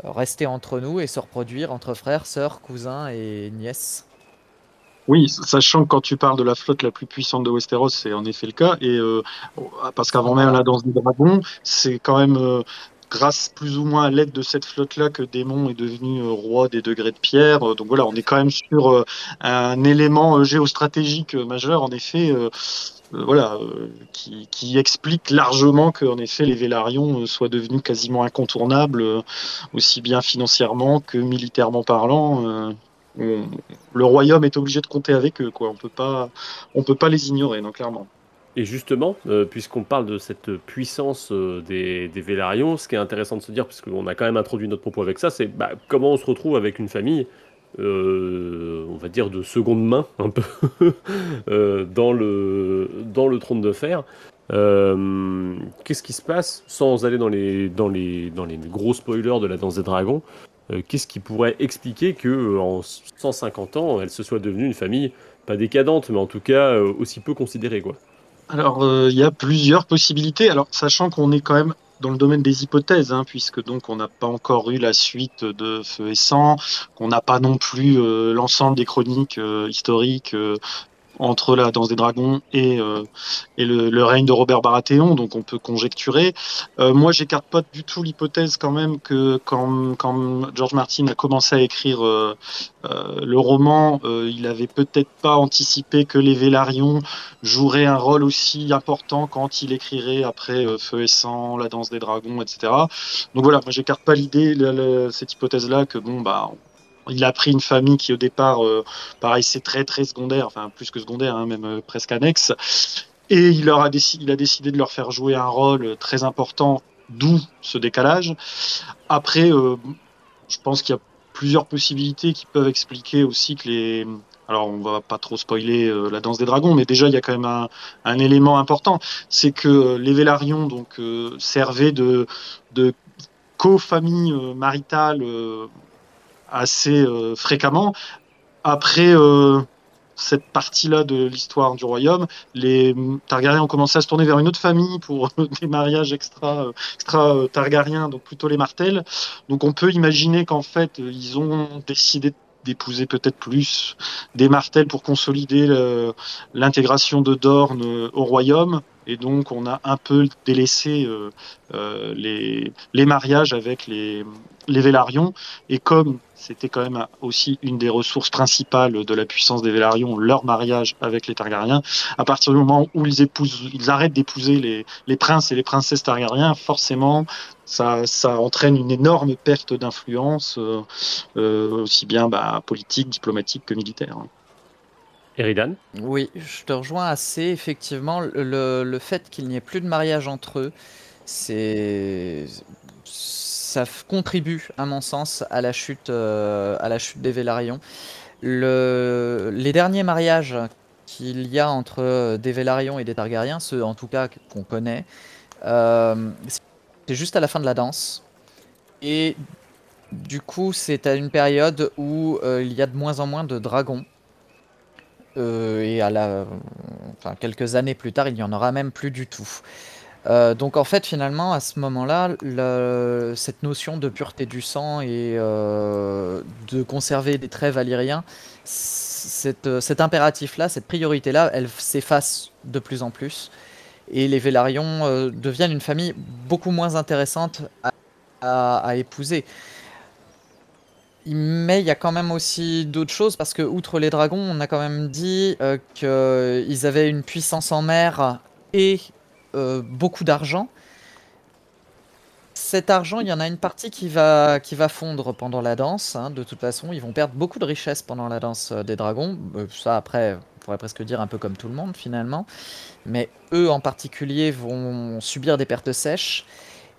rester entre nous et se reproduire entre frères, sœurs, cousins et nièces. Oui, sachant que quand tu parles de la flotte la plus puissante de Westeros, c'est en effet le cas. Euh, parce qu'avant même la danse des dragons, c'est quand même euh, grâce plus ou moins à l'aide de cette flotte-là que Démon est devenu euh, roi des degrés de pierre. donc voilà, on est quand même sur un élément géostratégique majeur. En effet, euh, voilà, euh, qui, explique largement qu'en effet les Vélarions euh, soient devenus quasiment incontournables, aussi bien financièrement que militairement parlant. le royaume est obligé de compter avec eux, quoi. On peut pas, on peut pas les ignorer, non, clairement. Et justement, puisqu'on parle de cette puissance des, des Vélarions, ce qui est intéressant de se dire, puisqu'on a quand même introduit notre propos avec ça, c'est bah, comment on se retrouve avec une famille euh, on va dire de seconde main *laughs* un peu euh, dans, le, dans le trône de fer. Euh, qu'est-ce qui se passe sans aller dans les, dans les, dans les gros spoilers de la danse des dragons Qu'est-ce qui pourrait expliquer que en 150 ans, elle se soit devenue une famille pas décadente, mais en tout cas aussi peu considérée quoi? Alors il y a plusieurs possibilités. Alors sachant qu'on est quand même dans le domaine des hypothèses, hein, puisque donc on n'a pas encore eu la suite de Feu et Sang, qu'on n'a pas non plus euh, l'ensemble des chroniques euh, historiques euh, entre la danse des dragons et, euh, le, règne de Robert Baratheon, donc on peut conjecturer. Euh, moi, j'écarte pas du tout l'hypothèse quand même que quand, George Martin a commencé à écrire euh, le roman, il avait peut-être pas anticipé que les Vélarions joueraient un rôle aussi important quand il écrirait après Feu et Sang, La danse des dragons, etc. Donc voilà, moi j'écarte pas l'idée, cette hypothèse-là que bon bah il a pris une famille qui au départ, euh, pareil, c'est très très secondaire, enfin plus que secondaire, hein, même euh, presque annexe. Et il, leur a décidé, il a décidé de leur faire jouer un rôle très important, d'où ce décalage. Après, euh, je pense qu'il y a plusieurs possibilités qui peuvent expliquer aussi que les... Alors, on va pas trop spoiler la danse des dragons, mais déjà, il y a quand même un, un élément important, c'est que les Vélarions donc, servaient de, de co-famille maritale assez euh, fréquemment. Après euh, cette partie-là de l'histoire du royaume, les Targaryens ont commencé à se tourner vers une autre famille pour *laughs* des mariages extra, extra Targaryens, donc plutôt les Martels. Donc on peut imaginer qu'en fait, ils ont décidé d'épouser peut-être plus des Martels pour consolider l'intégration de Dorne au royaume. Et donc, on a un peu délaissé euh, euh, les, les, mariages avec les, les Vélarions. Et comme c'était quand même aussi une des ressources principales de la puissance des Vélarions, leur mariage avec les Targaryens, à partir du moment où ils, épousent, ils arrêtent d'épouser les, les princes et les princesses Targaryens, forcément, ça, ça, entraîne une énorme perte d'influence, euh, euh aussi bien bah, politique, diplomatique que militaire. Eridan Oui, je te rejoins assez. Effectivement, le, le fait qu'il n'y ait plus de mariage entre eux, ça contribue, à mon sens, à la chute, euh, à la chute des Vélarions. Le, les derniers mariages qu'il y a entre des Vélarions et des Targaryens, ceux en tout cas qu'on connaît, euh, c'est juste à la fin de la danse. Et du coup, c'est à une période où euh, il y a de moins en moins de dragons. Euh, et à la, enfin, quelques années plus tard, il n'y en aura même plus du tout. Euh, donc en fait, finalement, à ce moment-là, cette notion de pureté du sang et euh, de conserver des traits valyriens, cet impératif-là, cette priorité-là, elle s'efface de plus en plus. Et les Vélarions deviennent une famille beaucoup moins intéressante à épouser. Mais il y a quand même aussi d'autres choses parce que, outre les dragons, on a quand même dit euh, qu'ils avaient une puissance en mer et euh, beaucoup d'argent. Cet argent, il y en a une partie qui va, fondre pendant la danse. Hein, de toute façon, ils vont perdre beaucoup de richesses pendant la danse euh, des dragons. ça, après, on pourrait presque dire un peu comme tout le monde finalement. Mais eux en particulier vont subir des pertes sèches.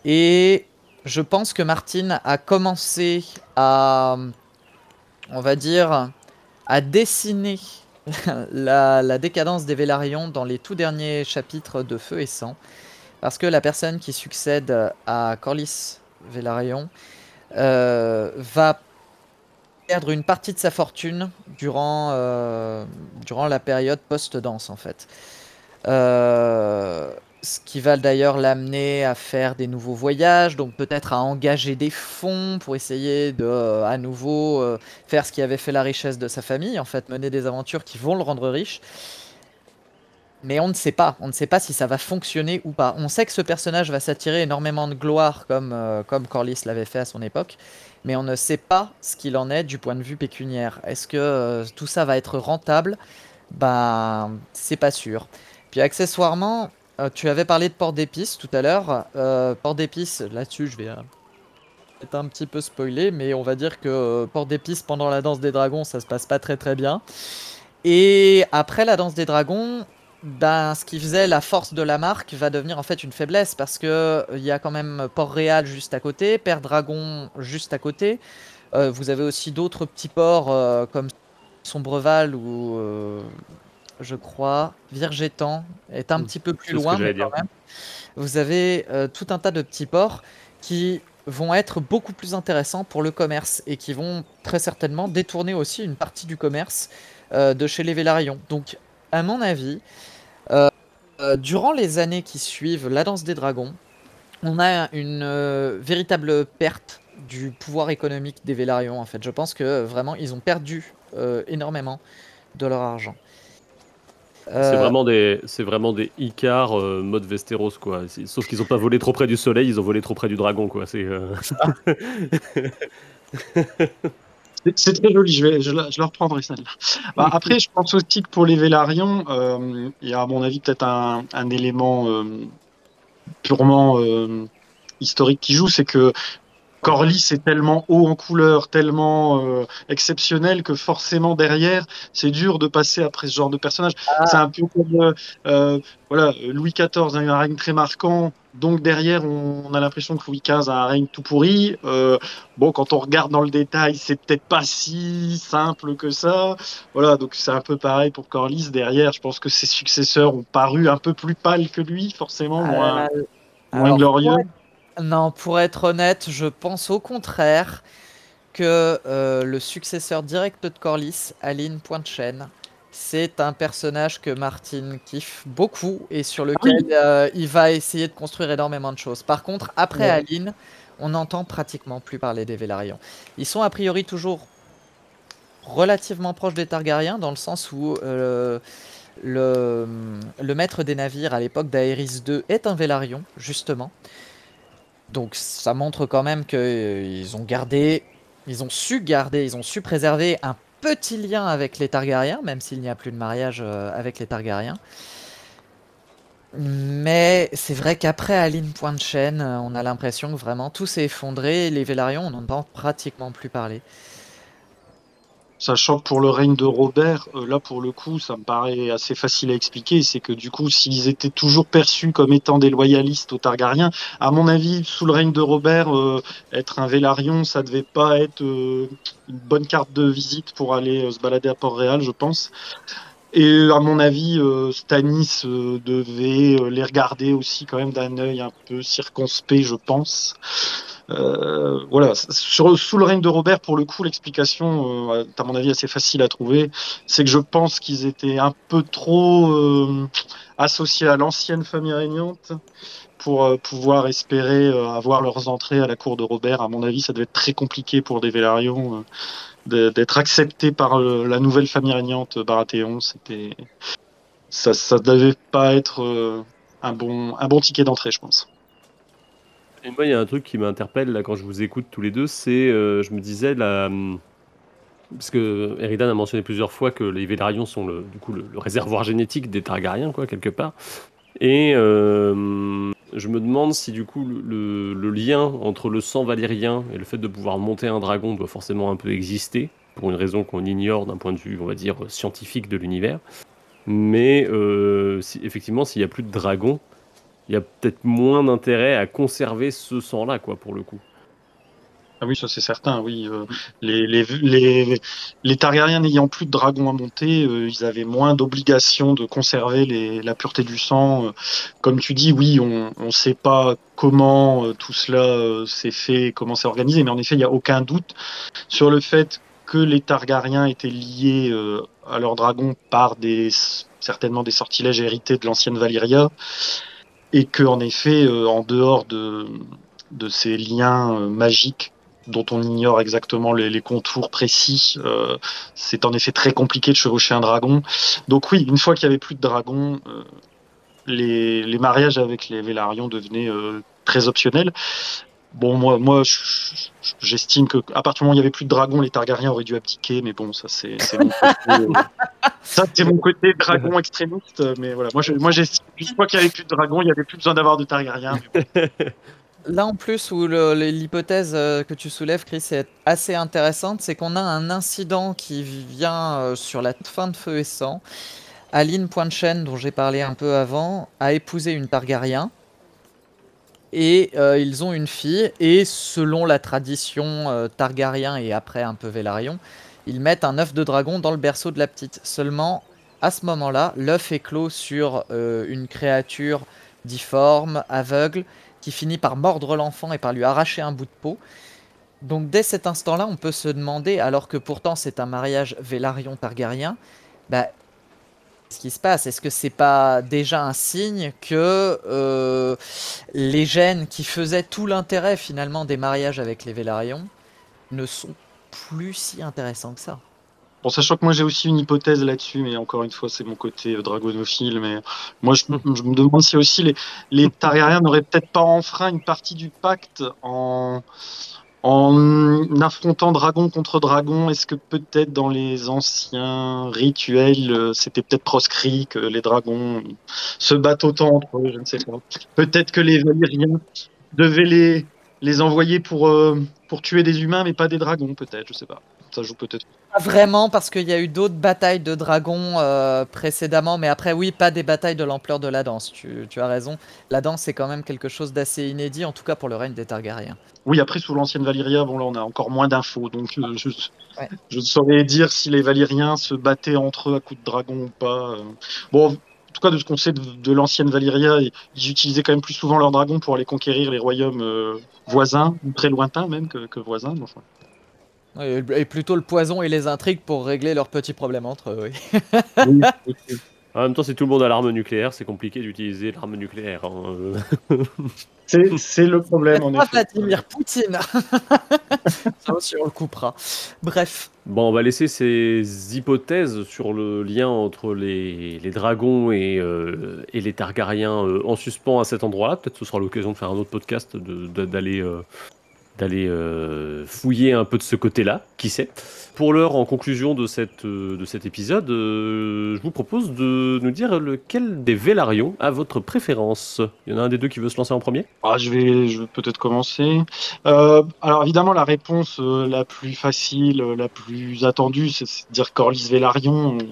Et je pense que Martine a commencé à, on va dire, à dessiner *laughs* la, décadence des Vélarions dans les tout derniers chapitres de Feu et Sang. Parce que la personne qui succède à Corlys Vélarion euh, va perdre une partie de sa fortune durant, euh, durant la période post-danse en fait. Euh, ce qui va d'ailleurs l'amener à faire des nouveaux voyages, donc peut-être à engager des fonds pour essayer de euh, à nouveau euh, faire ce qui avait fait la richesse de sa famille, en fait mener des aventures qui vont le rendre riche. Mais on ne sait pas, on ne sait pas si ça va fonctionner ou pas. On sait que ce personnage va s'attirer énormément de gloire comme, euh, comme Corlys l'avait fait à son époque, mais on ne sait pas ce qu'il en est du point de vue pécuniaire. Est-ce que tout ça va être rentable? Ben, c'est pas sûr. Puis accessoirement, euh, tu avais parlé de port d'épices tout à l'heure. Euh, port d'épices, là-dessus, je vais euh, être un petit peu spoilé, mais on va dire que port d'épices pendant la danse des dragons, ça se passe pas très très bien. Et après la danse des dragons, ben, ce qui faisait la force de la marque va devenir en fait une faiblesse parce que il y a quand même Port-Réal juste à côté, Père Dragon juste à côté. vous avez aussi d'autres petits ports comme Sombreval ou je crois. Virgétan est un petit peu plus loin, mais quand même. Vous avez euh, tout un tas de petits ports qui vont être beaucoup plus intéressants pour le commerce et qui vont très certainement détourner aussi une partie du commerce euh, de chez les Vélarions. Donc, à mon avis, euh, durant les années qui suivent la danse des dragons, on a une véritable perte du pouvoir économique des Vélarions. En fait, je pense que vraiment ils ont perdu énormément de leur argent. C'est euh, vraiment des, c'est vraiment des Icar euh, mode Westeros quoi. Sauf qu'ils ont pas volé trop près du soleil, ils ont volé trop près du dragon quoi. C'est. Euh, c'est très joli, je, vais, je, la, je reprendrai celle-là. Bah, *laughs* après, je pense aussi que pour les Vélarions, il y a à mon avis peut-être un, un élément purement historique qui joue, c'est que Corlys est tellement haut en couleur, tellement euh, exceptionnel que forcément derrière, c'est dur de passer après ce genre de personnage. Ah. C'est un peu comme euh, euh, voilà, Louis XIV a eu un règne très marquant, donc derrière on, a l'impression que Louis XV a un règne tout pourri. bon, quand on regarde dans le détail, c'est peut-être pas si simple que ça. Voilà, donc c'est un peu pareil pour Corlys. Derrière, je pense que ses successeurs ont paru un peu plus pâles que lui, forcément, moins, moins glorieux. Non, pour être honnête, je pense au contraire que euh, le successeur direct de Corlys, Aline Pointe-Chaîne, c'est un personnage que Martin kiffe beaucoup et sur lequel euh, il va essayer de construire énormément de choses. Par contre, après Aline, on n'entend pratiquement plus parler des Vélarions. Ils sont a priori toujours relativement proche des Targaryens, dans le sens où le, le maître des navires à l'époque d'Aerys II est un Velaryon, justement. Donc ça montre quand même qu'ils ont gardé, ils ont su garder, ils ont su préserver un petit lien avec les Targaryens, même s'il n'y a plus de mariage avec les Targaryens. Mais c'est vrai qu'après Aline Pointe Chaîne, on a l'impression que vraiment tout s'est effondré. Les Vélarions, on n'en entend pratiquement plus parler. Sachant que pour le règne de Robert, euh, là pour le coup, ça me paraît assez facile à expliquer, c'est que du coup, s'ils étaient toujours perçus comme étant des loyalistes aux Targaryens, à mon avis, sous le règne de Robert, euh, être un Vélarion, ça devait pas être euh, une bonne carte de visite pour aller se balader à Port-Réal, je pense. Et à mon avis, Stanis devait les regarder aussi quand même d'un œil un peu circonspect, je pense. Euh, voilà, sous le règne de Robert, pour le coup, l'explication, euh, à mon avis, assez facile à trouver. C'est que je pense qu'ils étaient un peu trop euh, associés à l'ancienne famille régnante pour euh, pouvoir espérer avoir leurs entrées à la cour de Robert. À mon avis, ça devait être très compliqué pour des Vélarions d'être acceptés par la nouvelle famille régnante Baratheon. C'était ça, ça devait pas être un bon un bon ticket d'entrée, je pense. Et moi, il y a un truc qui m'interpelle là quand je vous écoute tous les deux, c'est, euh, je me disais, la... parce que Eridan a mentionné plusieurs fois que les Vélarions sont le, du coup, le, réservoir génétique des Targaryens, quoi, quelque part. Et euh, je me demande si du coup le, lien entre le sang valérien et le fait de pouvoir monter un dragon doit forcément un peu exister, pour une raison qu'on ignore d'un point de vue, on va dire, scientifique de l'univers. Mais euh, si, effectivement, s'il n'y a plus de dragons, il y a peut-être moins d'intérêt à conserver ce sang-là, quoi, pour le coup. Ah oui, ça c'est certain, oui. Euh, les, les, les, les, Targaryens n'ayant plus de dragons à monter, euh, ils avaient moins d'obligation de conserver les, la pureté du sang. Euh, comme tu dis, oui, on ne sait pas comment tout cela s'est fait, comment c'est organisé, mais en effet, il n'y a aucun doute sur le fait que les Targaryens étaient liés à leurs dragons par des certainement des sortilèges hérités de l'ancienne Valyria et que en effet, en dehors de, de ces liens magiques dont on ignore exactement les, contours précis, euh, c'est en effet très compliqué de chevaucher un dragon. Donc oui, une fois qu'il y avait plus de dragons, les, les, mariages avec les Vélarions devenaient très optionnels. Bon, moi, moi j'estime que à partir du moment où il n'y avait plus de dragons, les Targaryens auraient dû abdiquer, mais bon, ça c'est mon côté, *laughs* mon dragon extrémiste, mais voilà, moi, moi j'estime une fois qu'il n'y avait plus de dragons, il n'y avait plus besoin d'avoir de Targaryens. *laughs* Là en plus où l'hypothèse euh, que tu soulèves, Chris, est assez intéressante, c'est qu'on a un incident qui vient euh, sur la fin de Feu et Sang. Aline Pointe-Chaîne, dont j'ai parlé un peu avant, a épousé une Targaryen et euh, ils ont une fille, et selon la tradition euh, Targaryen et après un peu Velaryon, ils mettent un œuf de dragon dans le berceau de la petite. Seulement, à ce moment-là, l'œuf est clos sur une créature difforme, aveugle, qui finit par mordre l'enfant et par lui arracher un bout de peau. Donc dès cet instant-là, on peut se demander, alors que pourtant c'est un mariage Velaryon-Targaryen, bah, ce qui se passe? Est-ce que c'est pas déjà un signe que euh, les gènes qui faisaient tout l'intérêt finalement des mariages avec les Vélarions ne sont plus si intéressants que ça? Bon, sachant que moi j'ai aussi une hypothèse là-dessus, mais encore une fois c'est mon côté euh, dragonophile, mais moi je, me demande si aussi les, les Targaryens n'auraient peut-être pas enfreint une partie du pacte en, en affrontant dragon contre dragon, est-ce que peut-être dans les anciens rituels, euh, c'était peut-être proscrit que les dragons se battent autant entre eux, je ne sais pas. Peut-être que les Valyriens devaient les, les envoyer pour, euh, pour tuer des humains, mais pas des dragons, peut-être, je sais pas. Ça joue peut-être. Pas vraiment, parce qu'il y a eu d'autres batailles de dragons euh, précédemment, mais après, oui, pas des batailles de l'ampleur de la danse. Tu, tu, as raison. La danse, c'est quand même quelque chose d'assez inédit, en tout cas pour le règne des Targaryens. Oui, après, sous l'ancienne Valyria, bon, là, on a encore moins d'infos, donc euh, je, je, saurais dire si les Valyriens se battaient entre eux à coups de dragon ou pas. Euh. Bon, en tout cas, de ce qu'on sait de, l'ancienne Valyria, ils utilisaient quand même plus souvent leurs dragons pour aller conquérir les royaumes voisins, ou très lointains même que, que voisins. Enfin. Et plutôt le poison et les intrigues pour régler leurs petits problèmes entre eux. Oui. *laughs* En même temps, si tout le monde a l'arme nucléaire, c'est compliqué d'utiliser l'arme nucléaire. hein. *laughs* C'est c'est le problème, en Pas effet. Vladimir Poutine. *laughs* Ça aussi, on le coupera. Bref. Bon, on va laisser ces hypothèses sur le lien entre les, les dragons et, euh, et les Targaryens euh, en suspens à cet endroit-là. Peut-être ce sera l'occasion de faire un autre podcast, de- de- d'aller euh, d'aller euh, fouiller un peu de ce côté-là, qui sait. Pour l'heure, en conclusion de, euh, de cet épisode, euh, je vous propose de nous dire lequel des Vélarions a votre préférence. Il y en a un des deux qui veut se lancer en premier? Ah, je vais, je vais peut-être commencer. Alors évidemment, la réponse la plus facile, la plus attendue, c'est de dire Corlys Velaryon, euh,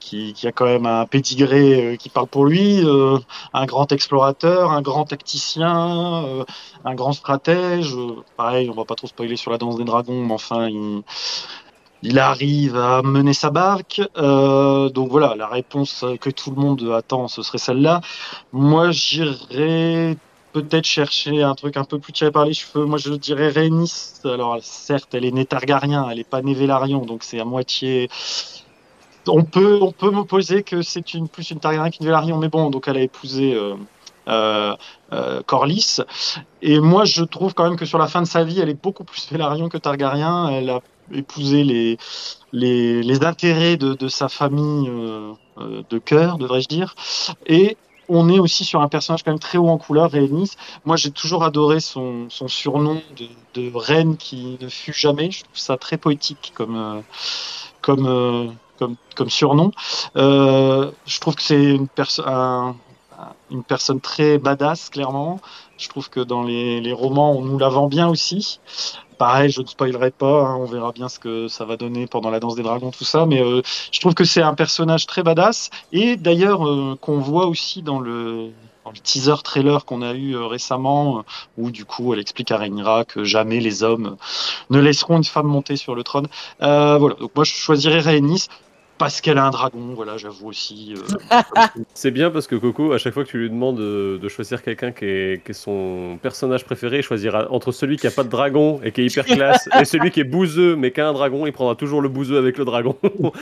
qui, a quand même un pédigré euh, qui parle pour lui, euh, un grand explorateur, un grand tacticien, euh, un grand stratège. Pareil, on va pas trop spoiler sur la danse des dragons, mais enfin, il, arrive à mener sa barque. Donc voilà, la réponse que tout le monde attend, ce serait celle-là. Moi, j'irais peut-être chercher un truc un peu plus tiré par les cheveux. Moi, je dirais Rhaenys. Alors, certes, elle est née Targaryen, elle est pas née Velaryon, donc c'est à moitié. On peut, on peut m'opposer que c'est une plus une Targaryen qu'une Velaryon, mais bon, donc elle a épousé euh, euh, euh, Corlys. Et moi, je trouve quand même que sur la fin de sa vie, elle est beaucoup plus Velaryon que Targaryen. Elle a épousé les, les, les intérêts de, de sa famille euh, de cœur, devrais-je dire. Et on est aussi sur un personnage quand même très haut en couleur, Rhaenys. Moi, j'ai toujours adoré son, son surnom de, de reine qui ne fut jamais. Je trouve ça très poétique comme, comme, comme, surnom. Euh, je trouve que c'est une, perso- un- un- une personne très badass, clairement. Je trouve que dans les, les romans, on nous la vend bien aussi. Pareil, je ne spoilerai pas, hein, on verra bien ce que ça va donner pendant la danse des dragons, tout ça, mais euh, je trouve que c'est un personnage très badass, et d'ailleurs euh, qu'on voit aussi dans le, teaser trailer qu'on a eu récemment, où du coup elle explique à Rhaenyra que jamais les hommes ne laisseront une femme monter sur le trône. Voilà, donc moi je choisirais Rhaenys, parce qu'elle a un dragon, voilà, j'avoue aussi. euh, *laughs* C'est bien parce que Coco, à chaque fois que tu lui demandes de, de choisir quelqu'un qui est, qui est son personnage préféré, il choisira entre celui qui a pas de dragon et qui est hyper classe et celui qui est bouseux mais qui a un dragon, il prendra toujours le bouseux avec le dragon. *laughs*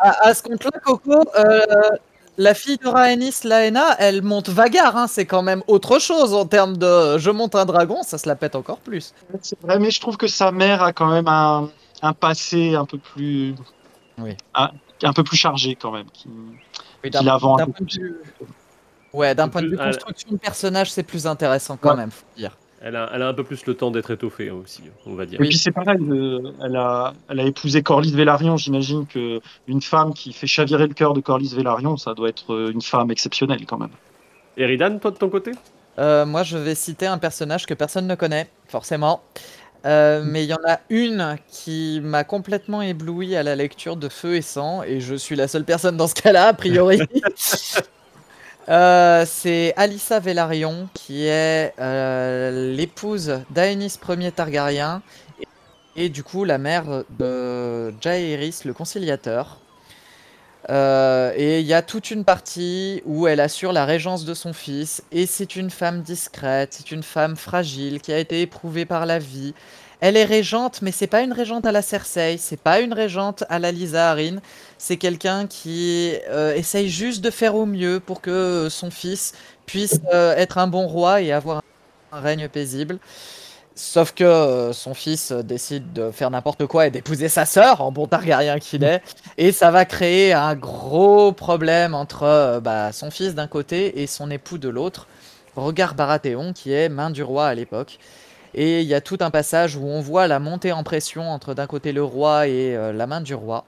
À, à ce compte-là, Coco, euh, la fille de Rhaenys, Laena, elle monte Vagar. Hein, c'est quand même autre chose en termes de je monte un dragon, ça se la pète encore plus. C'est vrai, mais je trouve que sa mère a quand même un, un passé un peu plus, Oui. un, un peu plus chargé quand même. qui- Oui, Qui la vend un d'un peu point de plus. vue- Ouais, d'un point de vue construction de personnage, c'est plus intéressant quand Ouais. même, faut dire. Elle a, elle a un peu plus le temps d'être étoffée aussi, on va dire. Et puis c'est pareil, euh, elle, a, elle a épousé Corlys Velaryon. J'imagine que une femme qui fait chavirer le cœur de Corlys Velaryon, ça doit être euh, une femme exceptionnelle quand même. Eridan, toi de ton côté? Euh, moi, je vais citer un personnage que personne ne connaît, forcément. Euh, mais il y en a une qui m'a complètement ébloui à la lecture de Feu et Sang, et je suis la seule personne dans ce cas-là, a priori. *laughs* Euh, c'est Alyssa Velaryon, qui est euh, l'épouse d'Aenys Ier Targaryen, et, et du coup la mère de Jaehaerys le conciliateur. Euh, et il y a toute une partie où elle assure la régence de son fils, et c'est une femme discrète, c'est une femme fragile qui a été éprouvée par la vie. Elle est régente, mais c'est pas une régente à la Cersei, c'est pas une régente à la Lisa Arryn, c'est quelqu'un qui euh, essaye juste de faire au mieux pour que son fils puisse euh, être un bon roi et avoir un règne paisible. Sauf que euh, son fils euh, décide de faire n'importe quoi et d'épouser sa sœur, en bon Targaryen qu'il est, et ça va créer un gros problème entre euh, bah, son fils d'un côté et son époux de l'autre, Regard Baratheon, qui est main du roi à l'époque. Et il y a tout un passage où on voit la montée en pression entre d'un côté le roi et euh, la main du roi.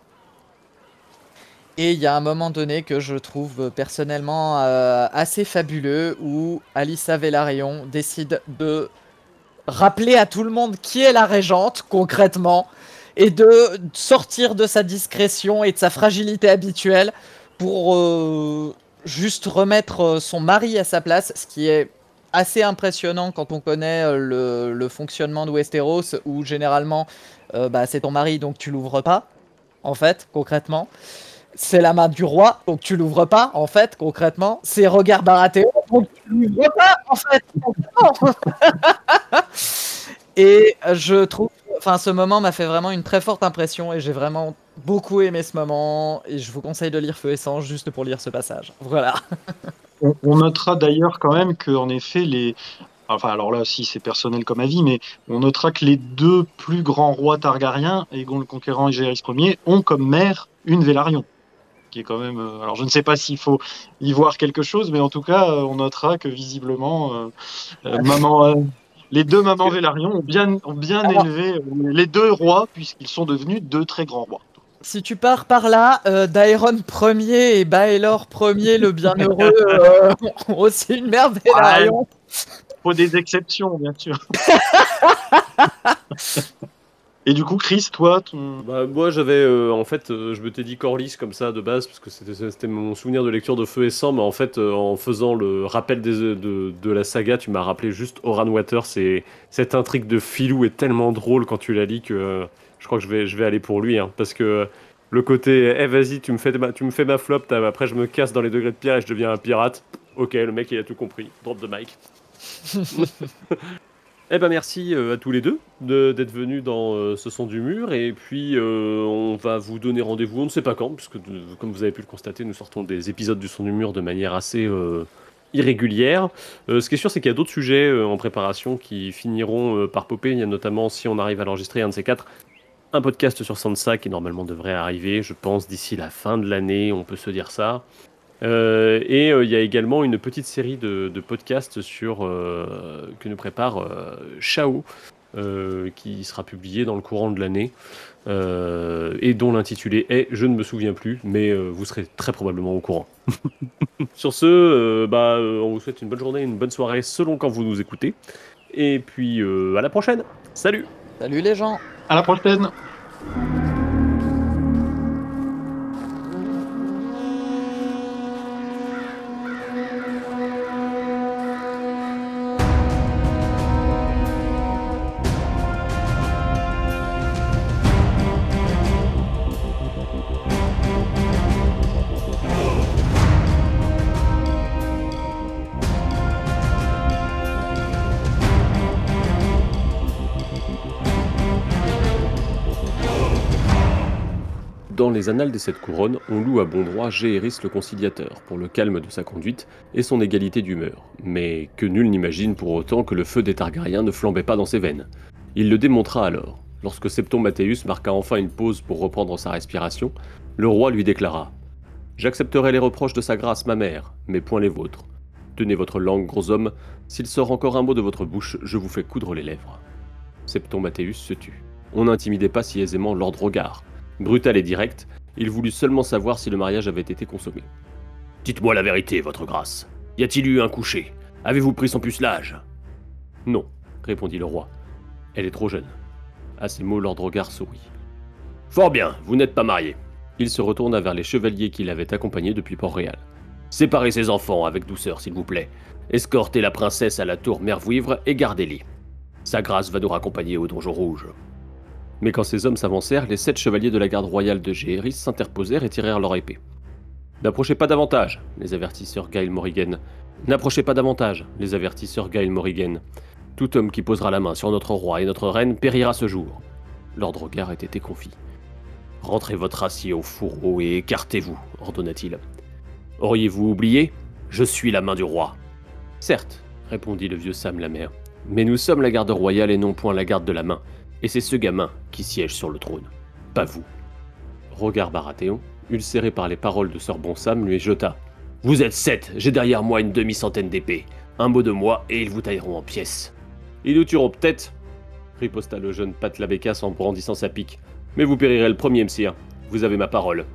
Et il y a un moment donné que je trouve personnellement assez fabuleux où Alyssa Velaryon décide de rappeler à tout le monde qui est la régente concrètement et de sortir de sa discrétion et de sa fragilité habituelle pour euh, juste remettre euh, son mari à sa place, ce qui est assez impressionnant quand on connaît euh, le, fonctionnement de Westeros où généralement bah, c'est ton mari donc tu l'ouvres pas en fait concrètement c'est la main du roi donc tu l'ouvres pas en fait concrètement c'est regard Baratheon donc tu l'ouvres pas en fait *laughs* et je trouve enfin ce moment m'a fait vraiment une très forte impression et j'ai vraiment beaucoup aimé ce moment et je vous conseille de lire Feu et Sang juste pour lire ce passage. Voilà. *laughs* On, notera d'ailleurs quand même que en effet les enfin alors là si c'est personnel comme avis mais on notera que les deux plus grands rois targariens Aegon le Conquérant et Jaehaerys Ier ont comme mère une Vélarion qui est quand même euh, alors je ne sais pas s'il faut y voir quelque chose mais en tout cas euh, on notera que visiblement euh, euh, maman les deux mamans Vélarion ont bien ont bien Alors- élevé les deux rois puisqu'ils sont devenus deux très grands rois. Si tu pars par là, euh, Daeron Ier et Baelor Ier, le bienheureux, euh, *laughs* aussi une mère Velaryon. Faut des exceptions bien sûr. *laughs* Et du coup, Chris, toi, ton... Bah, moi j'avais euh, en fait euh, je me t'ai dit Corlys comme ça de base parce que c'était mon souvenir de lecture de Feu et Sang mais en fait euh, en faisant le rappel des, de, de la saga tu m'as rappelé juste Oran Water c'est cette intrigue de filou est tellement drôle quand tu la lis que euh, je crois que je vais, je vais aller pour lui hein, parce que le côté eh vas-y tu me fais ma, tu me fais ma flop après je me casse dans les degrés de pierre et je deviens un pirate ok le mec il a tout compris. Drop the mic *laughs* Eh ben merci euh, à tous les deux de- d'être venus dans euh, ce son du mur et puis euh, on va vous donner rendez-vous on ne sait pas quand puisque comme vous avez pu le constater nous sortons des épisodes du son du mur de manière assez irrégulière. Ce qui est sûr c'est qu'il y a d'autres sujets en préparation qui finiront par popper. Il y a notamment si on arrive à l'enregistrer un de ces quatre un podcast sur Sansa qui normalement devrait arriver je pense d'ici la fin de l'année on peut se dire ça. Euh, et euh, il y a également une petite série de, de podcasts sur, euh, que nous prépare Chao, euh, qui sera publié dans le courant de l'année, euh, et dont l'intitulé est Je ne me souviens plus, mais euh, vous serez très probablement au courant. *laughs* sur ce, euh, bah, on vous souhaite une bonne journée, une bonne soirée, selon quand vous nous écoutez. Et puis euh, à la prochaine. Salut Salut les gens à la prochaine. Les annales des Sept Couronnes, on loue à bon droit Gééris le Conciliateur pour le calme de sa conduite et son égalité d'humeur, mais que nul n'imagine pour autant que le feu des Targaryens ne flambait pas dans ses veines. Il le démontra alors. Lorsque Septon Mathéus marqua enfin une pause pour reprendre sa respiration, le roi lui déclara J'accepterai les reproches de sa grâce, ma mère, mais point les vôtres. Tenez votre langue, gros homme, s'il sort encore un mot de votre bouche, je vous fais coudre les lèvres. Septon Mathéus se tut. On n'intimidait pas si aisément Lord Rogard. Brutal et direct, il voulut seulement savoir si le mariage avait été consommé. Dites-moi la vérité, votre grâce. Y a-t-il eu un coucher? Avez-vous pris son pucelage? Non, répondit le roi. Elle est trop jeune. À ces mots, Lord Rogard sourit. Fort bien, vous n'êtes pas marié. Il se retourna vers les chevaliers qui l'avaient accompagné depuis Port-Réal. Séparez ces enfants avec douceur, s'il vous plaît. Escortez la princesse à la tour Mervouivre et gardez-les. Sa grâce va nous raccompagner au donjon rouge. Mais quand ces hommes s'avancèrent, les sept chevaliers de la garde royale de Gééris s'interposèrent et tirèrent leur épée. N'approchez pas davantage, les avertit Sir Gail Morrigan. N'approchez pas davantage, les avertit Sir Gail Morrigan. Tout homme qui posera la main sur notre roi et notre reine périra ce jour. Lord Rogard était confit. Rentrez votre acier au fourreau et écartez-vous, ordonna-t-il. Auriez-vous oublié? Je suis la main du roi. Certes, répondit le vieux Sam la mais nous sommes la garde royale et non point la garde de la main, et c'est ce gamin qui siège sur le trône, pas vous. Regard Baratheon, ulcéré par les paroles de Sir Bon Sam, lui jeta. Vous êtes sept, j'ai derrière moi une demi-centaine d'épées. Un mot de moi et ils vous tailleront en pièces. Ils nous tueront peut-être, riposta le jeune Pat Labécasse en brandissant sa pique. Mais vous périrez le premier, messire. Vous avez ma parole.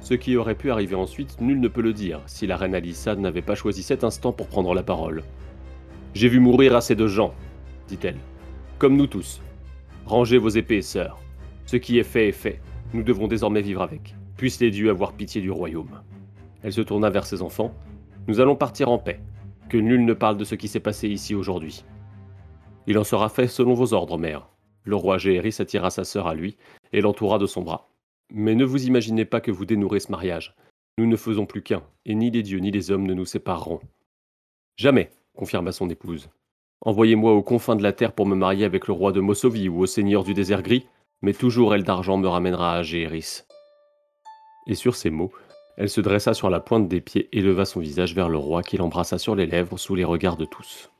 Ce qui aurait pu arriver ensuite, nul ne peut le dire, si la reine Alissa n'avait pas choisi cet instant pour prendre la parole. J'ai vu mourir assez de gens, dit-elle. Comme nous tous. Rangez vos épées, sœurs. Ce qui est fait est fait. Nous devons désormais vivre avec. Puissent les dieux avoir pitié du royaume. Elle se tourna vers ses enfants. Nous allons partir en paix. Que nul ne parle de ce qui s'est passé ici aujourd'hui. Il en sera fait selon vos ordres, mère. Le roi Géhéris attira sa sœur à lui et l'entoura de son bras. Mais ne vous imaginez pas que vous dénouerez ce mariage. Nous ne faisons plus qu'un, et ni les dieux ni les hommes ne nous sépareront. Jamais, confirma son épouse. Envoyez-moi aux confins de la terre pour me marier avec le roi de Mossovie ou au seigneur du désert gris, Mais toujours elle d'argent me ramènera à Géris. Et sur ces mots, elle se dressa sur la pointe des pieds et leva son visage vers le roi qui l'embrassa sur les lèvres sous les regards de tous.